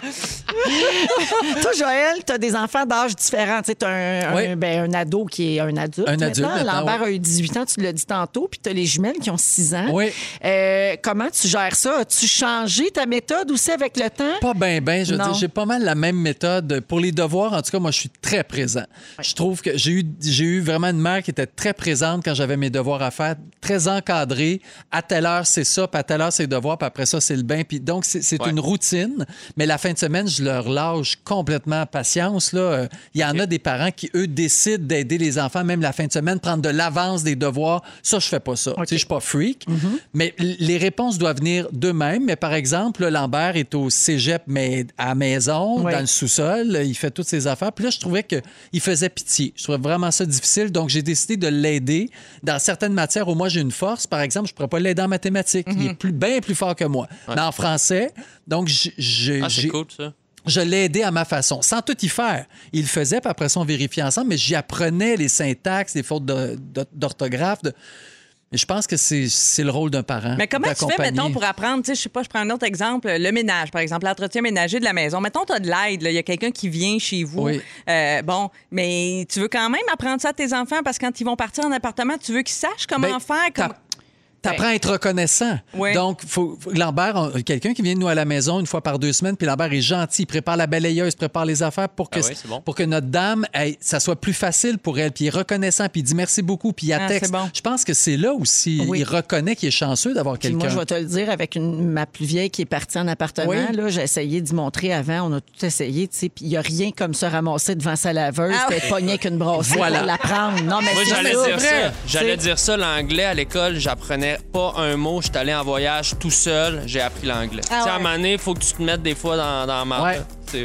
*laughs* Toi, Joël, tu as des enfants d'âge différents. Tu as un, Oui. un- ben, un ado qui est un adulte. Un adulte, maintenant. Lambert oui. a eu 18 ans, tu l'as dit tantôt, puis tu as les jumelles qui ont 6 ans. Oui. Euh, comment tu gères ça? As-tu changé ta méthode aussi avec le temps? Pas bien, bien. Je veux dire, j'ai pas mal la même méthode. Pour les devoirs, en tout cas, moi, je suis très présent. Je trouve que j'ai eu, j'ai eu vraiment une mère qui était très présente quand j'avais mes devoirs à faire, très encadrée. À telle heure, c'est ça, puis à telle heure, c'est le devoir, puis après ça, c'est le bain. Puis donc, c'est, une routine. Mais la fin de semaine, je leur lâche complètement patience. Là. Euh, Il y en a des parents qui, eux, décident d'aider les enfants, même la fin de semaine, prendre de l'avance des devoirs. Ça, je fais pas ça. Tu sais, Je suis pas freak. Mais l- les réponses doivent venir d'eux-mêmes. Mais par exemple, là, Lambert est au cégep, mais à la maison, Oui. dans le sous-sol. Il fait toutes ses affaires. Puis là, je trouvais qu'il faisait pitié. Je trouvais vraiment ça difficile. Donc, j'ai décidé de l'aider dans certaines matières où moi, j'ai une force. Par exemple, je pourrais pas l'aider en mathématiques. Il est plus, bien plus fort que moi. Mais en français, donc, j'ai. Ah, c'est j'ai- cool, ça. je l'ai aidé à ma façon, sans tout y faire. Il le faisait, puis après ça, on vérifiait ensemble, mais j'y apprenais les syntaxes, les fautes de- de- d'orthographe. de- je pense que c'est le rôle d'un parent. Mais comment tu fais, mettons, pour apprendre, tu sais, je sais pas, je prends un autre exemple, le ménage, par exemple, l'entretien ménager de la maison. Mettons, tu as de l'aide, là, il y a quelqu'un qui vient chez vous. Oui. Euh, bon, mais tu veux quand même apprendre ça à tes enfants parce que quand ils vont partir en appartement, tu veux qu'ils sachent comment Ben, faire. Comme... T'apprends à être reconnaissant. Oui. Donc, faut, faut- Lambert, quelqu'un qui vient de nous à la maison une fois par deux semaines, puis Lambert est gentil, il prépare la balayeuse, il prépare les affaires pour que, Ah oui, c'est bon. pour que notre dame, elle, ça soit plus facile pour elle, puis il est reconnaissant, puis il dit merci beaucoup, puis il Ah, texte. bon. Je pense que c'est là aussi, Oui. il reconnaît qu'il est chanceux d'avoir Puis moi, quelqu'un. je vais te le dire, avec une- ma plus vieille qui est partie en appartement, Oui. là, j'ai essayé d'y montrer avant, on a tout essayé, tu sais, puis il n'y a rien comme se ramasser devant sa laveuse, Ah puis oui. être pogné avec une brosse Voilà. pour la prendre. Non, mais Moi, c'est j'allais dire ça. J'allais dire ça, l'anglais à l'école, j'apprenais pas un mot. J'étais allé en voyage tout seul, j'ai appris l'anglais. Ah tu sais, à un moment donné, il faut que tu te mettes des fois dans, dans la marde. Ouais. C'est.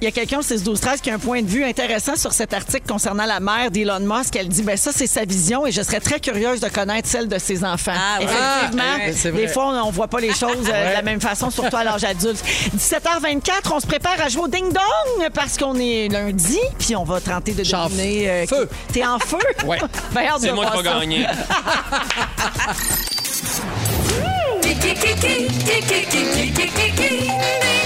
Il y a quelqu'un au 6 12 13 qui a un point de vue intéressant sur cet article concernant la mère d'Elon Musk. Elle dit ben ça c'est sa vision et je serais très curieuse de connaître celle de ses enfants. Ah, ouais. Effectivement, Ah, des fois on, on voit pas les choses euh, de la même façon surtout à l'âge adulte. 17h24, on se prépare à jouer au ding dong parce qu'on est lundi puis on va tenter de deviner euh, feu. T'es en feu Ouais. Ben, hâte C'est de moi qui vais gagner. Qui, qui, qui, qui,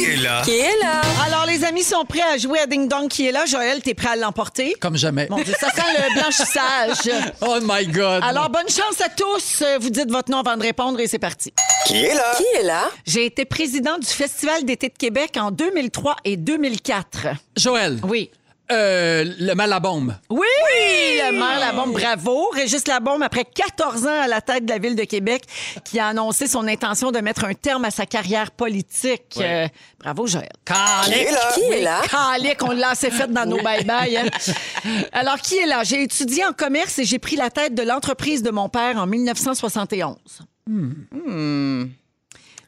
qui, est là? Qui est là? Alors les amis sont prêts à jouer à ding dong qui est là? Joël, t'es prêt à l'emporter? Comme jamais. Mon Dieu, ça sent le *laughs* blanchissage. Oh my God! Alors, bonne chance à tous. Vous dites votre nom avant de répondre et c'est parti. Qui est là? Qui est là? J'ai été président du Festival d'été de Québec en 2003 et 2004. Joël, Oui. Euh, le mal à bombe. Oui! le maire Labombe. Bravo. Régis Labombe, après 14 ans à la tête de la ville de Québec, qui a annoncé son intention de mettre un terme à sa carrière politique. Euh, bravo, Joël. Qui est là? Qui est là? On l'a assez fait dans nos bye-bye. hein. *laughs* Alors, qui est là? J'ai étudié en commerce et j'ai pris la tête de l'entreprise de mon père en 1971. Hmm.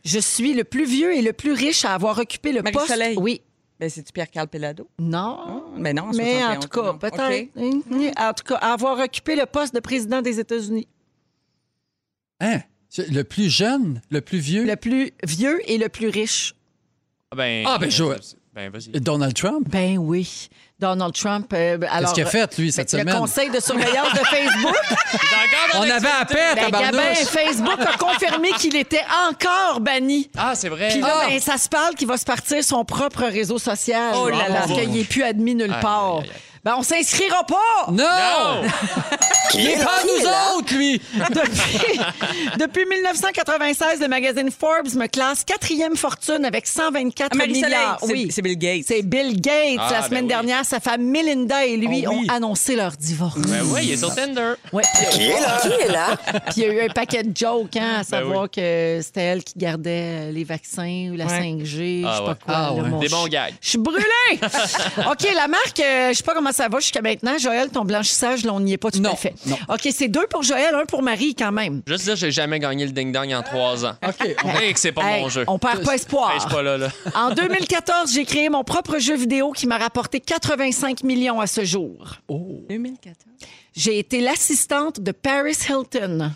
Je suis le plus vieux et le plus riche à avoir occupé le poste. Oui. Ben, c'est-tu Pierre-Carl Pelado? Non. Mais non, Mais en 71, tout cas, peut-être. Mhm. En tout cas, avoir occupé le poste de président des États-Unis. Hein? Le plus jeune, le plus vieux, Le plus vieux et le plus riche. Ben, Ah, ben, Joël. Ben. Donald Trump? Ben oui. Donald Trump. euh, alors, Qu'est-ce qu'il a fait, lui, cette le semaine? conseil de surveillance de *laughs* Facebook. On avait à peine, ben, Gabin. Facebook a confirmé qu'il était encore banni. Ah, c'est vrai. Puis là, Ah! ben, ça se parle qu'il va se partir son propre réseau social. Oh là là. Parce qu'il n'est plus admis nulle Aïe, part. aïe, aïe. Ben, on s'inscrira pas! Non! *laughs* Qui est là? Pas là? nous autres, lui! Depuis, *laughs* depuis 1996, le magazine Forbes me classe quatrième fortune avec 124 Ah, Marie-Soleil, milliards. c'est- Oui. c'est Bill Gates. C'est Bill Gates. Ah, la ben semaine oui. dernière, sa femme Melinda et lui Oh oui. ont annoncé leur divorce. Ben oui, il est sur Tinder. Ouais. Qui est là? *laughs* Qui est là? Puis il y a eu un paquet de jokes, hein, à savoir oui. que c'était elle qui gardait les vaccins ou la Ouais. 5G, je Ah sais pas ouais. quoi. Ah là, Des bons gags. Je suis brûlée! OK, la marque, euh, je sais pas comment ça va jusqu'à maintenant? Joël, ton blanchissage, là, on n'y est pas tout Non, à fait. non. OK, c'est deux pour Joël, un pour Marie quand même. Juste dire, j'ai jamais gagné le ding-dong en trois ans. *laughs* OK. on- Et que c'est pas Hey, mon jeu. On perd pas espoir. Hey, je suis pas là, là. *laughs* En 2014, j'ai créé mon propre jeu vidéo qui m'a rapporté 85 millions à ce jour. 2014. J'ai été l'assistante de Paris Hilton.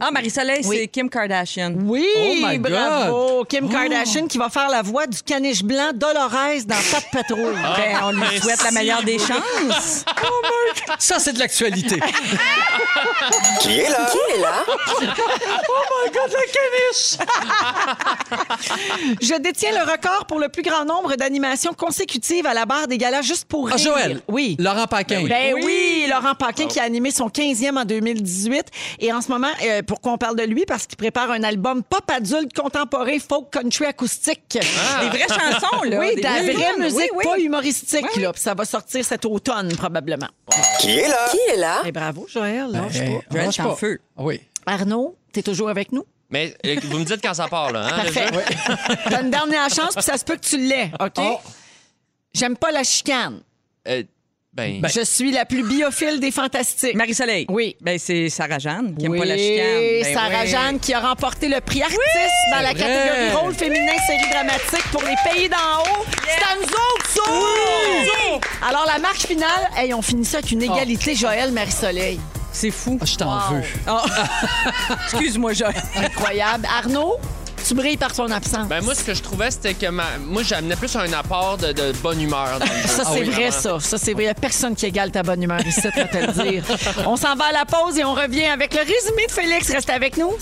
Ah, Marie-Soleil, Oui. c'est Kim Kardashian. Oui, Oh my God. bravo. Kim Kardashian qui va faire la voix du caniche blanc Dolores dans Top Patrouille. Ben, on lui souhaite la meilleure des chances. Ça, c'est de l'actualité. *laughs* Qui est là? Qui est là? *laughs* Je détiens le record pour le plus grand nombre d'animations consécutives à la barre des galas juste pour Ah. Joël? Oui. Laurent Paquin. Ben oui, Laurent Paquin qui a animé son 15e en 2018. Et en ce moment, euh, pourquoi on parle de lui? Parce qu'il prépare un album pop adulte contemporain folk country acoustique. Des vraies chansons, là. Oui, Des de la vraies vraie musique, Oui, oui. pas humoristique. Oui, oui. Là, Puis ça va sortir cet automne, probablement. Qui est là? Qui est là? Eh, bravo, Joël. lâche Eh, pas. Joël, en feu. Oui. Arnaud, t'es toujours avec nous? Mais euh, vous me dites quand ça part, là. Hein, Parfait. T'as une dernière chance, puis ça se peut que tu l'aies, OK? Oh. J'aime pas la chicane. Euh, ben, Je suis la plus biophile des fantastiques. Marie-Soleil. Oui. Ben, c'est Sarah-Jeanne qui aime oui, pas la chicane. Ben Sarah oui. Jeanne qui a remporté le prix artiste dans la catégorie rôle féminin série dramatique pour les pays d'en haut. C'est à nous autres, ça! Alors, la marque finale, hey, on finit ça avec une égalité, Joël Marie-Soleil. C'est fou. Ah, je t'en Wow. veux. Ah. *laughs* Excuse-moi, Joël. Incroyable. Arnaud, tu brilles par ton absence. ben, moi, ce que je trouvais, c'était que ma... moi, j'amenais plus un apport de, de bonne humeur dans le jeu. *laughs* Ça, Ah c'est oui, vrai, vraiment. ça. Ça, c'est vrai. Il n'y a personne qui égale ta bonne humeur ici, je vais te le dire. On s'en va à la pause et on revient avec le résumé de Félix. Reste avec nous.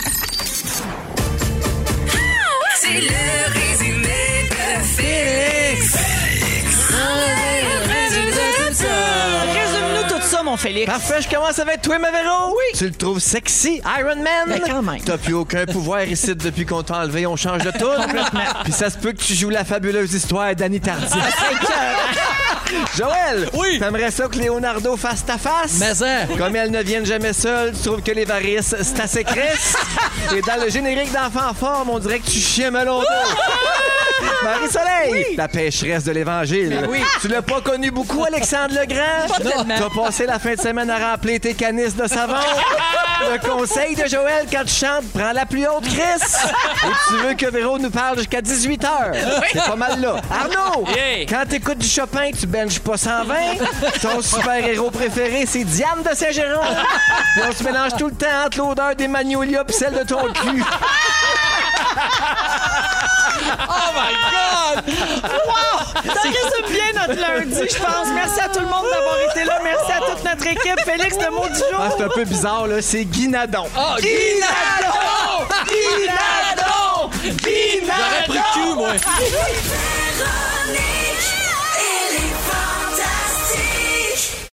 C'est le résumé de Félix. Résume-nous tout ça, mon Félix. Parfait, je commence avec toi, ma Véro. Oui. Tu le trouves sexy, Iron Man? Ben, quand même. T'as plus aucun pouvoir ici depuis qu'on t'a enlevé, on change de tout. Puis ça se peut que tu joues la fabuleuse histoire d'Annie Tardif. Joël! Oui. T'aimerais ça que Leonardo fasse ta face? Mais hein. Comme elles ne viennent jamais seules, tu trouves que les varices, c'est assez crisse. Et dans le générique d'Enfants en forme, on dirait que tu chies melon Marie-Soleil, la pécheresse de l'Évangile. Tu l'as pas connu beaucoup, Alexandre Legrand? T'as passé la fin de semaine à remplir tes canisses de savon? Le conseil de Joël quand tu chantes, prends la plus haute Chris. Et tu veux que Véro nous parle jusqu'à 18 h. C'est pas mal là. Arnaud, Yeah. quand t'écoutes du Chopin, tu benches pas 120. Ton super-héros préféré, c'est Diane de Saint-Géron. Puis on se mélange tout le temps entre l'odeur des magnolias et celle de ton cul. Oh my God! Ça résume bien notre lundi, je pense. Merci à tout le monde d'avoir été là. Merci à toute notre équipe. Félix, le mot du Ah, jour. c'est un peu bizarre, là. C'est Guinadon. Oh, Guinadon! Guinadon! J'aurais pris cul, moi.